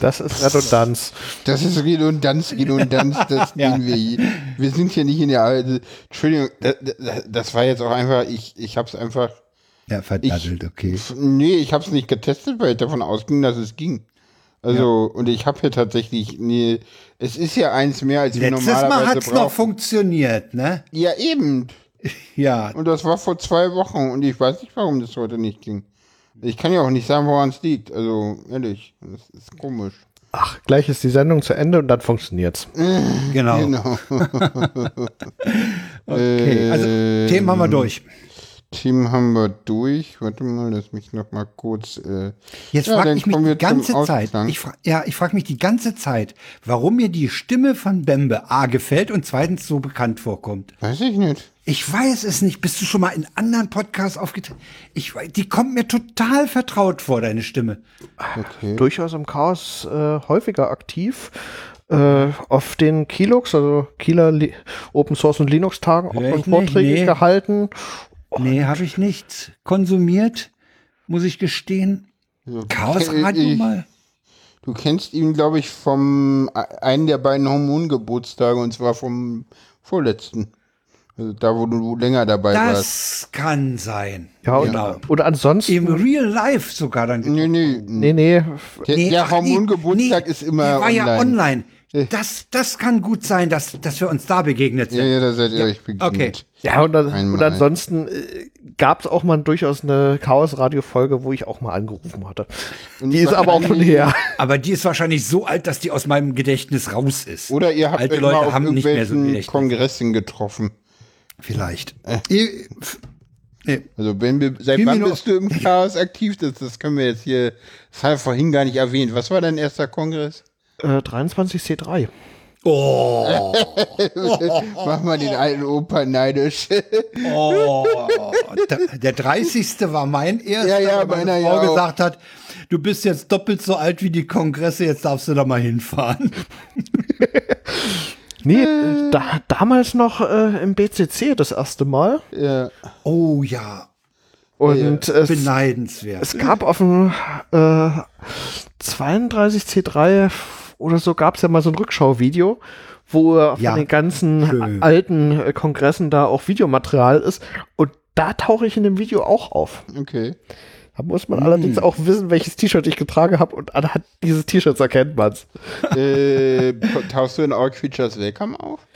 Das ist Redundanz. Das ist Redundanz, Redundanz, das Ja. nehmen wir hier. Wir sind hier nicht in der alte. Entschuldigung, das, das war jetzt auch einfach, ich, ich hab's einfach. Ja, verdattelt, okay. F- Nee, ich hab's nicht getestet, weil ich davon ausging, dass es ging. Also, und ich habe hier tatsächlich, nee, es ist ja eins mehr, als wir Letztes normalerweise Mal hat's noch brauchen. funktioniert, ne? Ja, eben. Ja. Und das war vor zwei Wochen und ich weiß nicht, warum das heute nicht ging. Ich kann ja auch nicht sagen, woran es liegt. Also, ehrlich, das ist komisch. Ach, gleich ist die Sendung zu Ende und dann funktioniert's. Genau. Genau. Okay. Also, Themen haben wir durch. Themen haben wir durch. Warte mal, lass mich noch mal kurz. Äh, Jetzt ja, frage ich mich die ganze Zeit, ich fra ja, ich frage mich die ganze Zeit, warum mir die Stimme von Bembe A gefällt und zweitens so bekannt vorkommt. Weiß ich nicht. Ich weiß es nicht. Bist du schon mal in anderen Podcasts aufgetreten? Ich die kommt mir total vertraut vor, deine Stimme. Durchaus im Chaos äh, häufiger aktiv. Äh, auf den Kilux, also Kieler Li Open Source und Linux Tagen, auch Hör schon ich nicht, Vorträge nee. gehalten. Nee, habe ich nicht konsumiert, muss ich gestehen. Chaos Radio ich- mal. Du kennst ihn, glaube ich, vom einen der beiden Hormongeburtstage und zwar vom vorletzten. Also da, wo du länger dabei warst. Das kann sein. Ja, und, genau. und ansonsten. Im Real Life sogar dann. Nee, nee. nee, nee. Der, Nee, der Hormongeburtstag nee, ist immer der war online. ja online. Das, das kann gut sein, dass, dass wir uns da begegnet sind. Ja, ja, da seid ihr euch begegnet. okay. Ja, und, dann, und ansonsten äh, gab es auch mal durchaus eine Chaos-Radio-Folge, wo ich auch mal angerufen hatte. Die ist aber auch schon her. Aber die ist wahrscheinlich so alt, dass die aus meinem Gedächtnis raus ist. Oder ihr habt Alte euch Leute mal auf haben nicht mehr so irgendwelchen. Kongressen getroffen. Vielleicht. Äh. Nee. Also wenn wir, seit Fiel wann bist du im Chaos aktiv? Das, das können wir jetzt hier, das haben wir vorhin gar nicht erwähnt. Was war dein erster Kongress? Äh, 23C3. Oh, Mach mal den alten Opa neidisch. oh. Der, der 30. war mein erster, Ja, ja, weil meine Frau ja gesagt hat, du bist jetzt doppelt so alt wie die Kongresse, jetzt darfst du da mal hinfahren. Nee, da, damals noch äh, im BCC das erste Mal. ja. Oh ja, Und es, beneidenswert. es gab auf dem äh, 32C3 oder so gab es ja mal so ein Rückschauvideo, wo von Ja, den ganzen schön. alten äh, Kongressen da auch Videomaterial ist. Und da tauche ich in dem Video auch auf. Okay. Da muss man allerdings auch wissen, welches T-Shirt ich getragen habe und anhand dieses T-Shirts erkennt man's. äh, tauchst du in Org Features Welcome auf?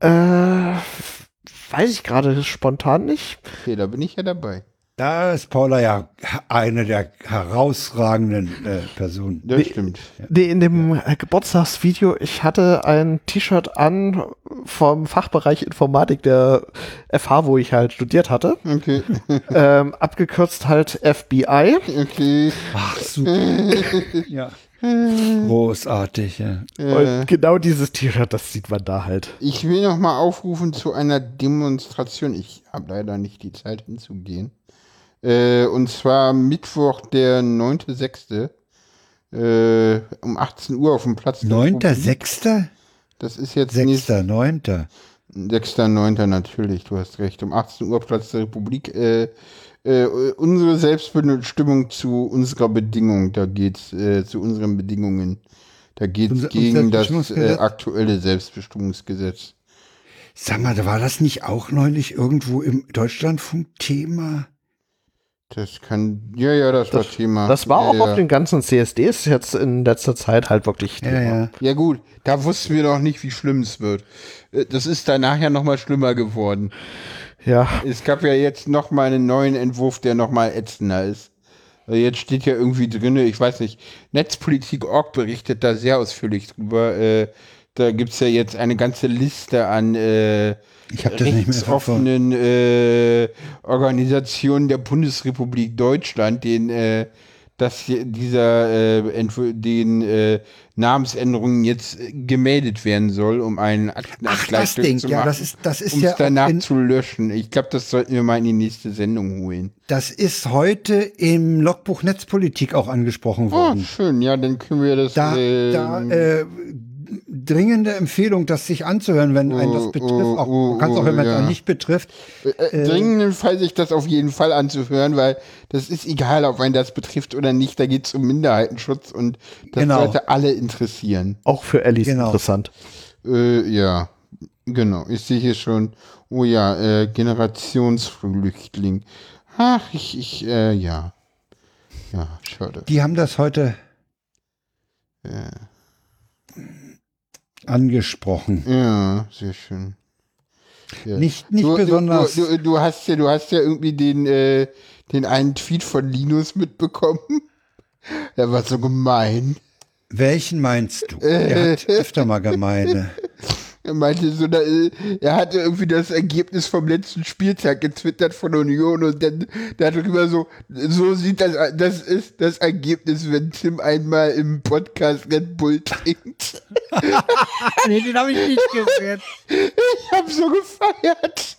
Äh, weiß ich gerade spontan nicht. Okay, da bin ich ja dabei. Da ist Paula ja eine der herausragenden äh, Personen. Das stimmt. Nee, in dem äh, Geburtstagsvideo, ich hatte ein T-Shirt an vom Fachbereich Informatik der FH, wo ich halt studiert hatte. Okay, ähm, abgekürzt halt FBI. okay. Ach, super. ja. Großartig, ja. Und genau dieses T-Shirt, das sieht man da halt. Ich will noch mal aufrufen zu einer Demonstration. Ich habe leider nicht die Zeit hinzugehen. Äh, und zwar Mittwoch, der 9.6. Äh, um 18 Uhr auf dem Platz. der Neunter, Republik. Sechster? Das ist jetzt nicht Sechster, neunter. 6.9. natürlich, du hast recht. Um 18 Uhr Platz der Republik. Äh, äh, unsere Selbstbestimmung zu unserer Bedingung, da geht's äh, zu unseren Bedingungen. Da geht's Unser- gegen das äh, aktuelle Selbstbestimmungsgesetz. Sag mal, war das nicht auch neulich irgendwo im Deutschlandfunk Thema? Das kann, ja, ja, das, war Thema. Das war ja, auch ja. auf den ganzen CSDs jetzt in letzter Zeit halt wirklich Ja, Thema. ja. Ja gut, da wussten wir noch nicht, wie schlimm es wird. Äh, Das ist danach ja noch mal schlimmer geworden. Ja, Es gab ja jetzt noch mal einen neuen Entwurf, der noch mal ätzender ist. Also jetzt steht ja irgendwie drin, ich weiß nicht, Netzpolitik.org berichtet da sehr ausführlich drüber. Äh, da gibt es ja jetzt eine ganze Liste an äh, ich das nicht mehr offenen äh, Organisationen der Bundesrepublik Deutschland, den äh, dass dieser äh, den äh, Namensänderungen jetzt gemeldet werden soll, um einen Aktenabgleich zu machen. Ja, das ist, das ist um ja danach in, zu löschen. Ich glaube, das sollten wir mal in die nächste Sendung holen. Das ist heute im Logbuch Netzpolitik auch angesprochen oh, worden. Oh, schön. Ja, dann können wir das. Da, äh, da äh, dringende Empfehlung, das sich anzuhören, wenn einen das oh, betrifft. Oh, auch, oh, ganz auch, wenn man es ja. nicht betrifft. Äh, äh, dringend Fall sich das auf jeden Fall anzuhören, weil das ist egal, ob einen das betrifft oder nicht. Da geht es um Minderheitenschutz und das genau. sollte alle interessieren. Auch für Alice genau. interessant. Äh, ja, genau. Ich sehe hier schon, oh ja, äh, Generationsflüchtling. Ach, ich, ich, äh, ja. Ja, schade. Die haben das heute. Ja angesprochen. Ja, sehr schön. Ja. Nicht, nicht du, besonders. Du, du, du, hast ja, du hast ja irgendwie den, äh, den einen Tweet von Linus mitbekommen. Der war so gemein. Welchen meinst du? Er hat öfter mal gemeine. Er meinte so, da, er hatte irgendwie das Ergebnis vom letzten Spieltag getwittert von Union und dann darüber so, so sieht das, das ist das Ergebnis, wenn Tim einmal im Podcast Red Bull trinkt. nee, den habe ich nicht gesehen. Ich habe so gefeiert.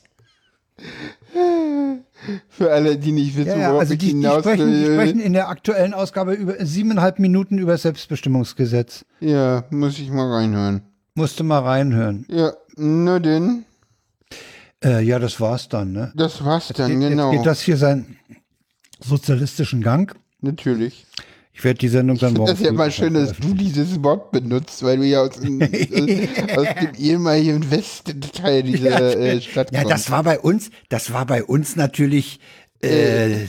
Für alle, die nicht wissen, ja, ja, worauf also die, ich hinaus die sprechen, die sprechen in der aktuellen Ausgabe über siebeneinhalb Minuten über Selbstbestimmungsgesetz. Ja, muss ich mal reinhören. Musste mal reinhören. Ja, nur denn. Äh, ja, das war's dann, ne? Das war's dann, jetzt, genau. Jetzt geht das hier seinen sozialistischen Gang. Natürlich. Ich werde die Sendung dann morgen. Das ist ja mal schön, dass du dieses Wort benutzt, weil du ja aus, dem, aus dem ehemaligen Westteil dieser ja, äh, Stadt kommst. Ja, das war bei uns, das war bei uns natürlich, äh,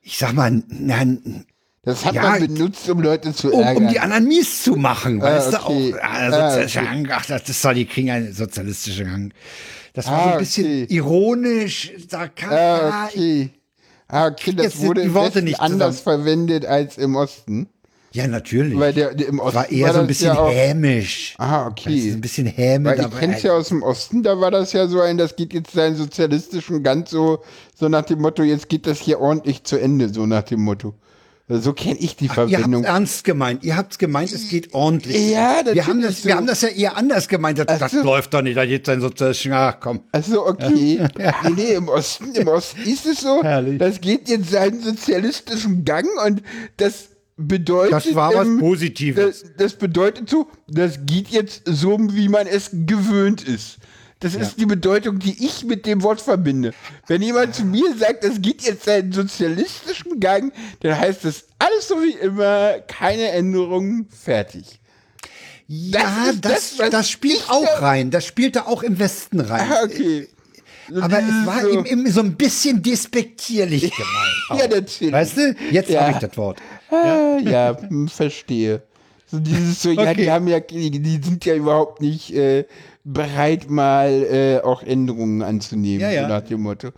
ich sag mal, na, das hat ja, man benutzt, um Leute zu ärgern. Um, um die anderen mies zu machen, ah, weißt okay. du auch. Ah, sozialistische ah, okay. Ach, das soll die kriegen einen sozialistischen Hang. Das war ah, so ein bisschen okay. ironisch, sarkastisch. Ah, okay. Ah, okay, das wurde die Worte nicht anders verwendet als im Osten. Ja, natürlich. Weil der, der im Osten war eher war so ein bisschen ja hämisch. Ah, okay. Ein bisschen hämisch. Weil ich kenn's ja aus dem Osten, da war das ja so ein, das geht jetzt seinen sozialistischen ganz so, so nach dem Motto, jetzt geht das hier ordentlich zu Ende, so nach dem Motto. So kenne ich die Ach, Verbindung. Ihr habt ernst gemeint. Ihr habt gemeint, es geht ordentlich. Ja, wir haben das, so. wir haben das ja eher anders gemeint. Das, das so. läuft doch nicht. Da geht sein sozialistisches. Ach, komm. Also okay. Ja. Nee, nee, im Osten, im Osten ist es so. Herrlich. Das geht jetzt seinen sozialistischen Gang und das bedeutet. Das war was ähm, Positives. Das, das bedeutet so, das geht jetzt so, wie man es gewöhnt ist. Das ja. ist die Bedeutung, die ich mit dem Wort verbinde. Wenn jemand zu mir sagt, es geht jetzt seinen sozialistischen Gang, dann heißt das alles so wie immer, keine Änderungen, fertig. Ja, das, das, das spielt auch rein. Das spielte auch im Westen rein. Ah, okay. Aber es war so, ihm, ihm so ein bisschen despektierlich gemeint. ja, natürlich. Weißt du, jetzt ja. habe ich das Wort. Ja, ja hm, verstehe. So dieses so, okay. ja, die haben ja, die, sind ja überhaupt nicht äh, bereit, mal äh, auch Änderungen anzunehmen, ja, ja. So nach dem Motto.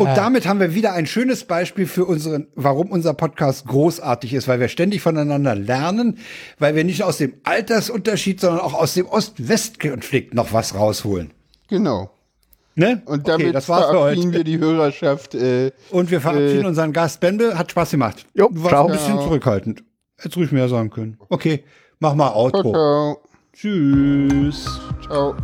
Und damit haben wir wieder ein schönes Beispiel für unseren, warum unser Podcast großartig ist, weil wir ständig voneinander lernen, weil wir nicht aus dem Altersunterschied, sondern auch aus dem Ost-West-Konflikt noch was rausholen. Genau. Ne? Und damit okay, das verabschieden wir die Hörerschaft. Äh, und wir verabschieden äh, unseren Gast Bende. Hat Spaß gemacht. Jo, warst ein bisschen zurückhaltend. Hättest ruhig mehr sagen können. Okay, mach mal Outro. Ciao, ciao. Tschüss. Ciao.